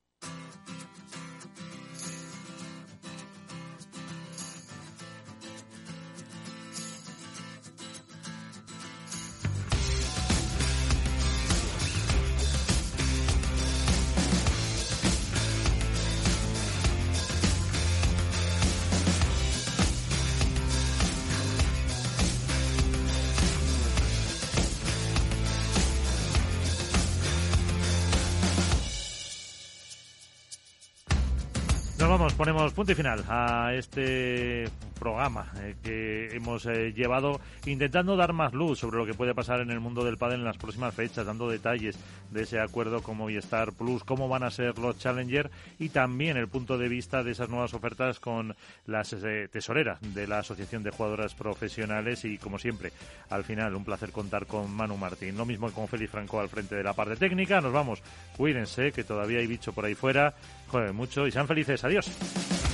Punto y final a este programa eh, que hemos eh, llevado intentando dar más luz sobre lo que puede pasar en el mundo del pádel en las próximas fechas, dando detalles de ese acuerdo con Movistar Plus, cómo van a ser los Challenger y también el punto de vista de esas nuevas ofertas con las eh, tesoreras de la Asociación de Jugadoras Profesionales y como siempre, al final un placer contar con Manu Martín, lo mismo que con Félix Franco al frente de la parte técnica, nos vamos, cuídense que todavía hay bicho por ahí fuera. Jueguen mucho. Y sean felices. Adiós.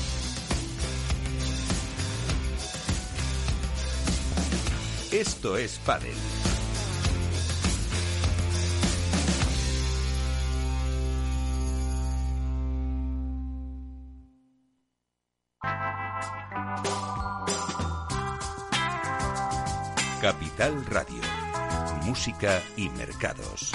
Esto es Padel. Capital Radio. Música y mercados.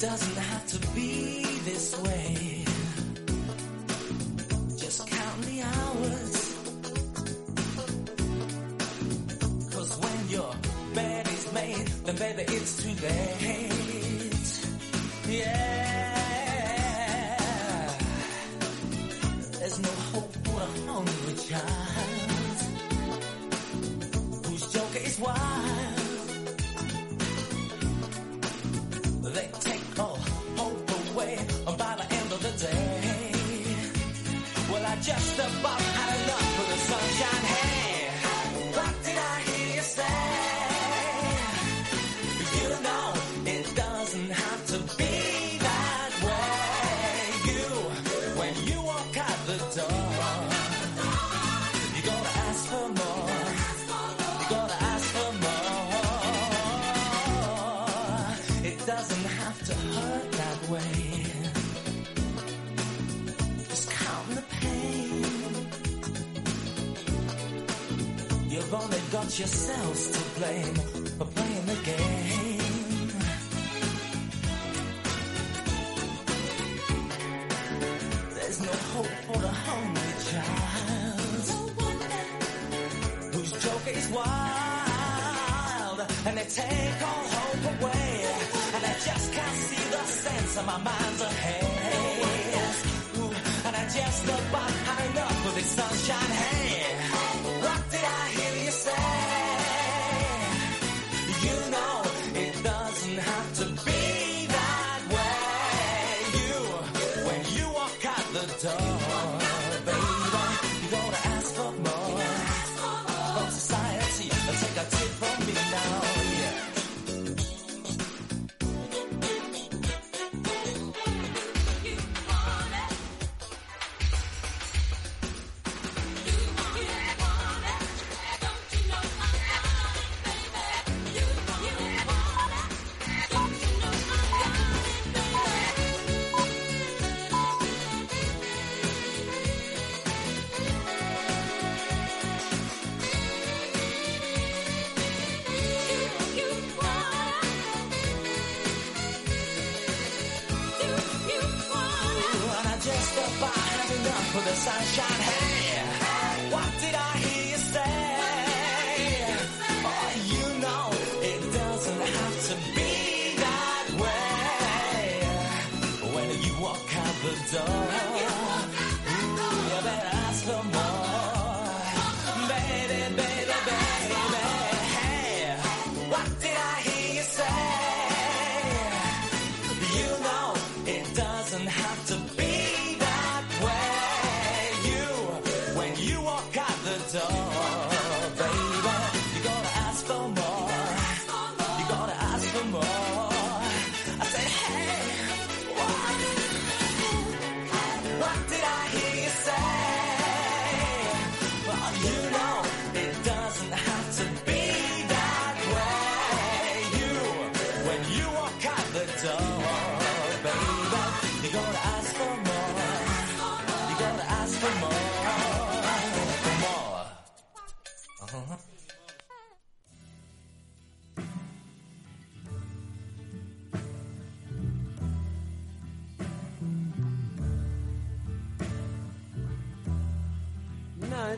doesn't have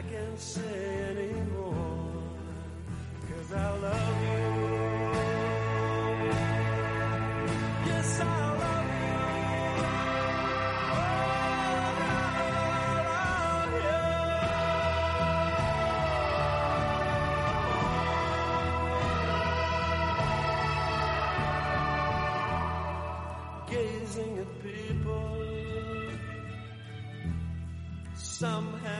I can't say anymore. Cause I love you. Yes, I love you. Oh, I love you. Gazing at people, somehow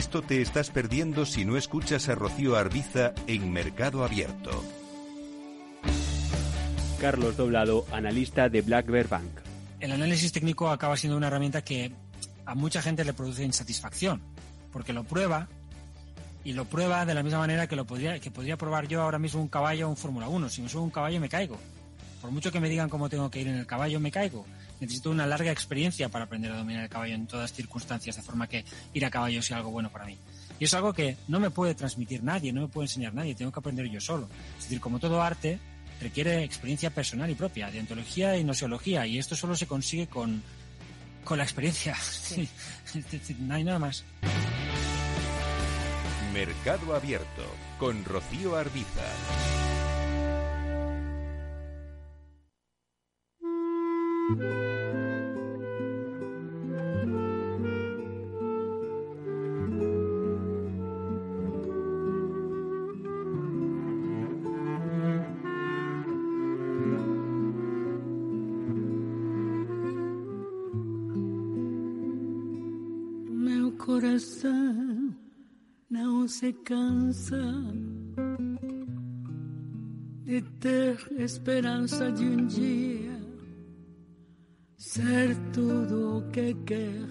Esto te estás perdiendo si no escuchas a Rocío Arbiza en Mercado Abierto. Carlos Doblado, analista de Black Bear Bank. el análisis técnico acaba siendo una herramienta que a mucha gente le produce insatisfacción, porque lo prueba y lo prueba de la misma manera que lo podría, que podría probar yo ahora mismo un caballo o un Fórmula 1. Si me subo a un caballo me caigo. Por mucho que me digan cómo tengo que ir en el caballo, me caigo. Necesito una larga experiencia para aprender a dominar el caballo en todas circunstancias, de forma que ir a caballo sea algo bueno para mí. Y es algo que no me puede transmitir nadie, no me puede enseñar nadie, tengo que aprender yo solo. Es decir, como todo arte, requiere experiencia personal y propia, de ontología y nosiología, y esto solo se consigue con, con la experiencia. Sí. No hay nada más. Mercado Abierto con Rocío Arbiza. Coração não se cansa de ter esperança de um dia ser tudo o que quer.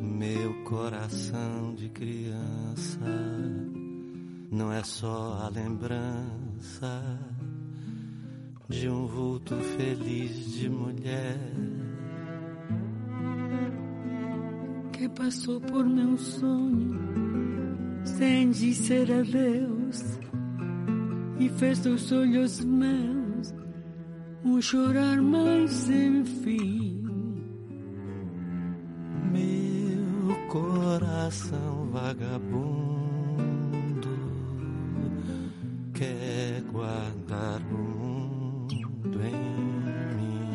Meu coração de criança não é só a lembrança de um vulto feliz de mulher que passou por meu sonho sem dizer adeus e fez dos olhos meus um chorar mais enfim. Meu coração vagabundo quer guardar o mundo em mim.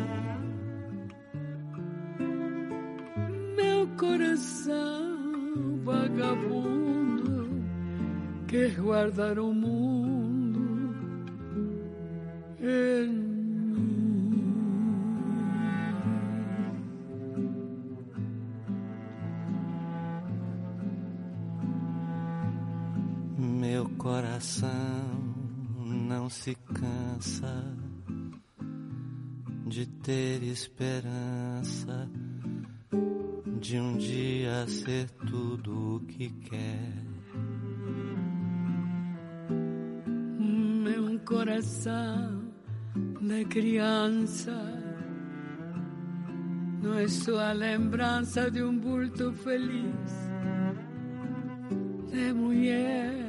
Meu coração vagabundo quer guardar o mundo. O coração não se cansa de ter esperança de um dia ser tudo o que quer. Meu coração de criança não é só a lembrança de um bulto feliz de mulher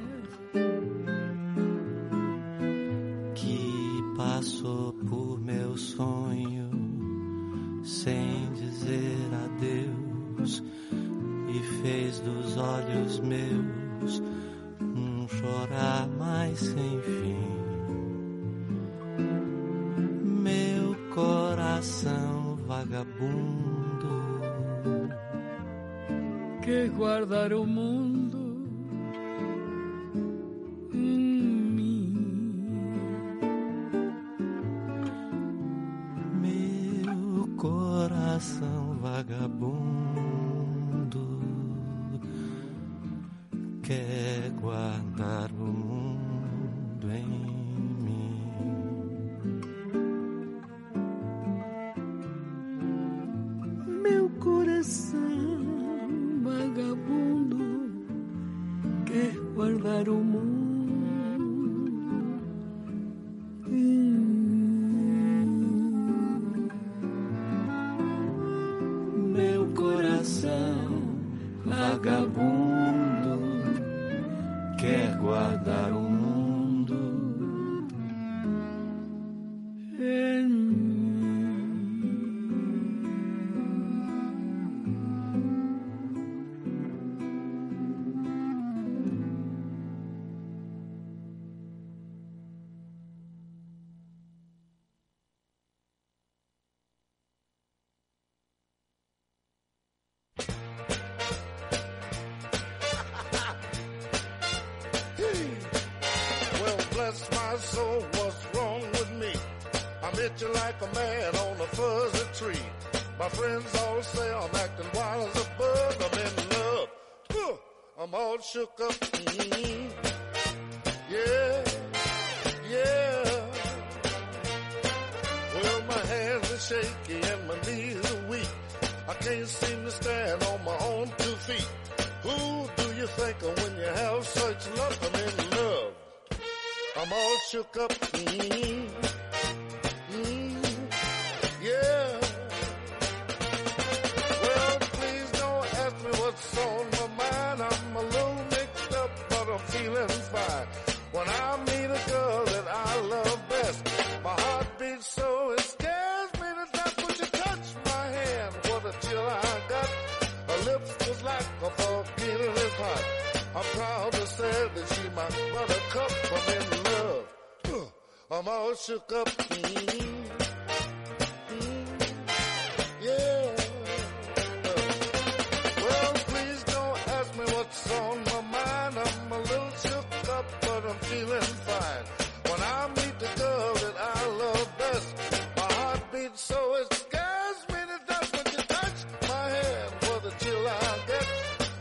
it so it scares me to death when you touch my hand. What a chill I get.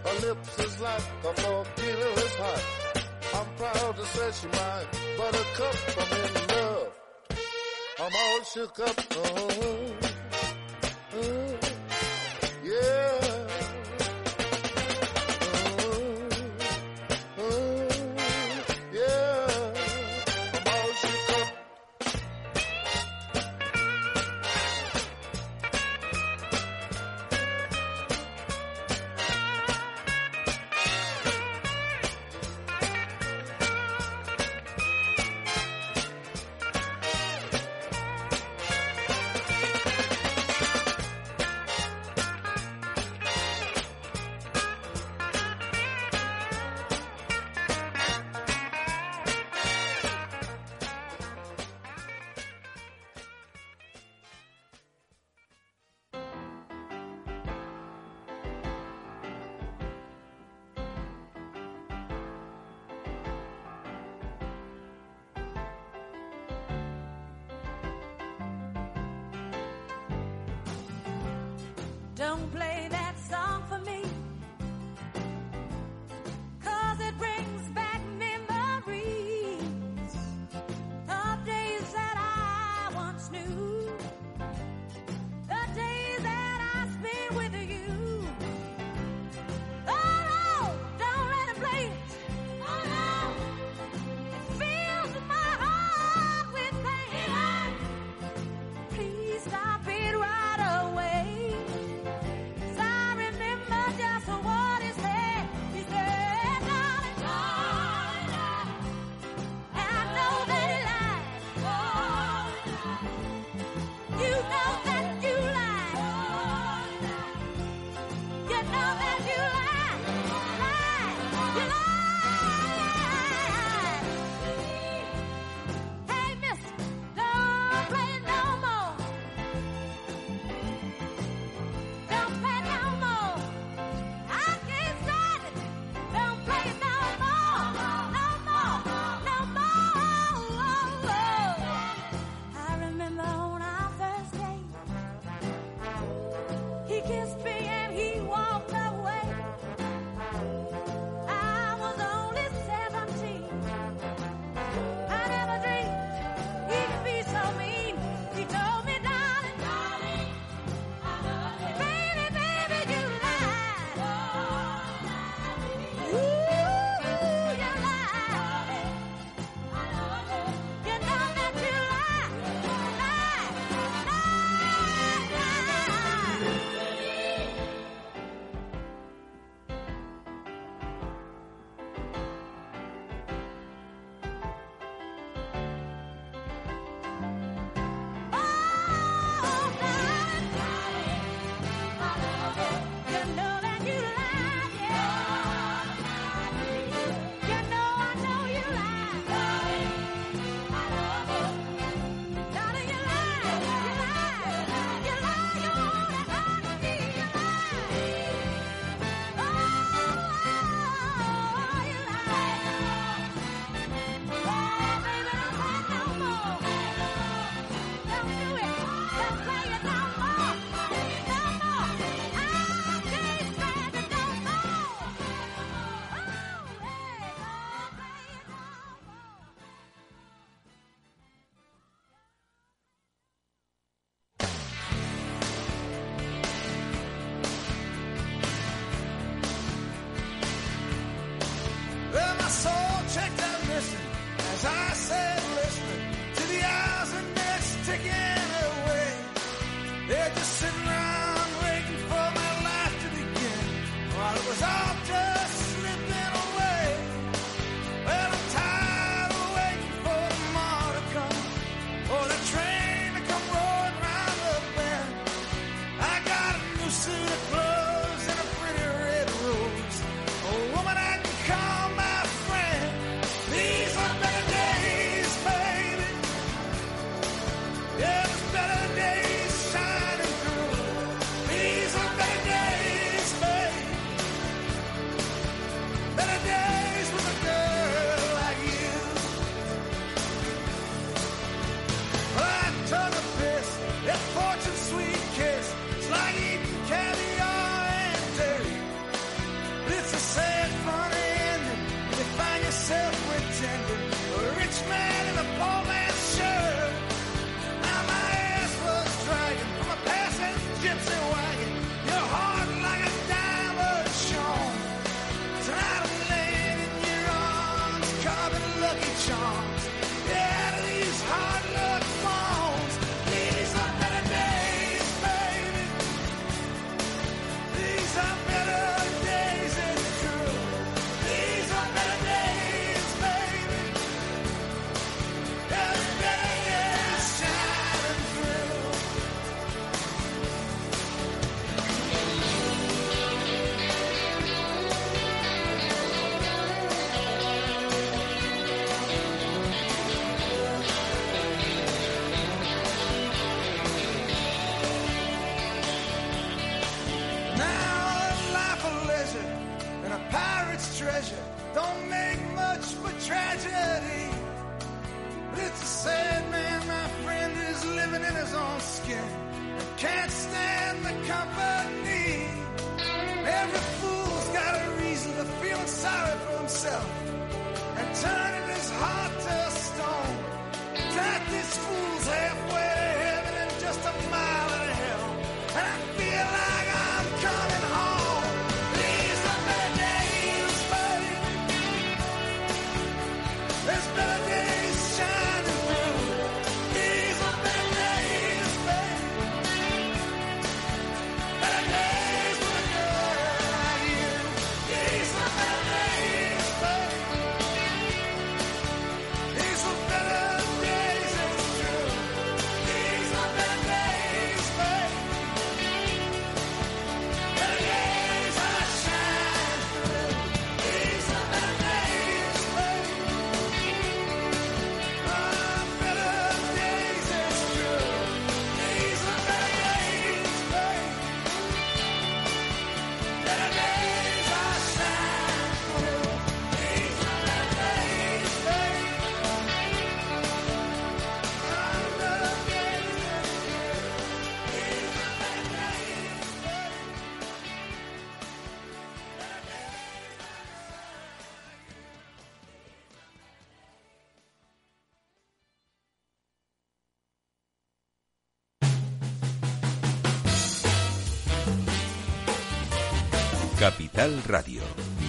Her lips is like a volcano is hot. I'm proud to say she mine. a I'm in love. I'm all shook up. Oh, oh.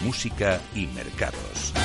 Música y Mercados.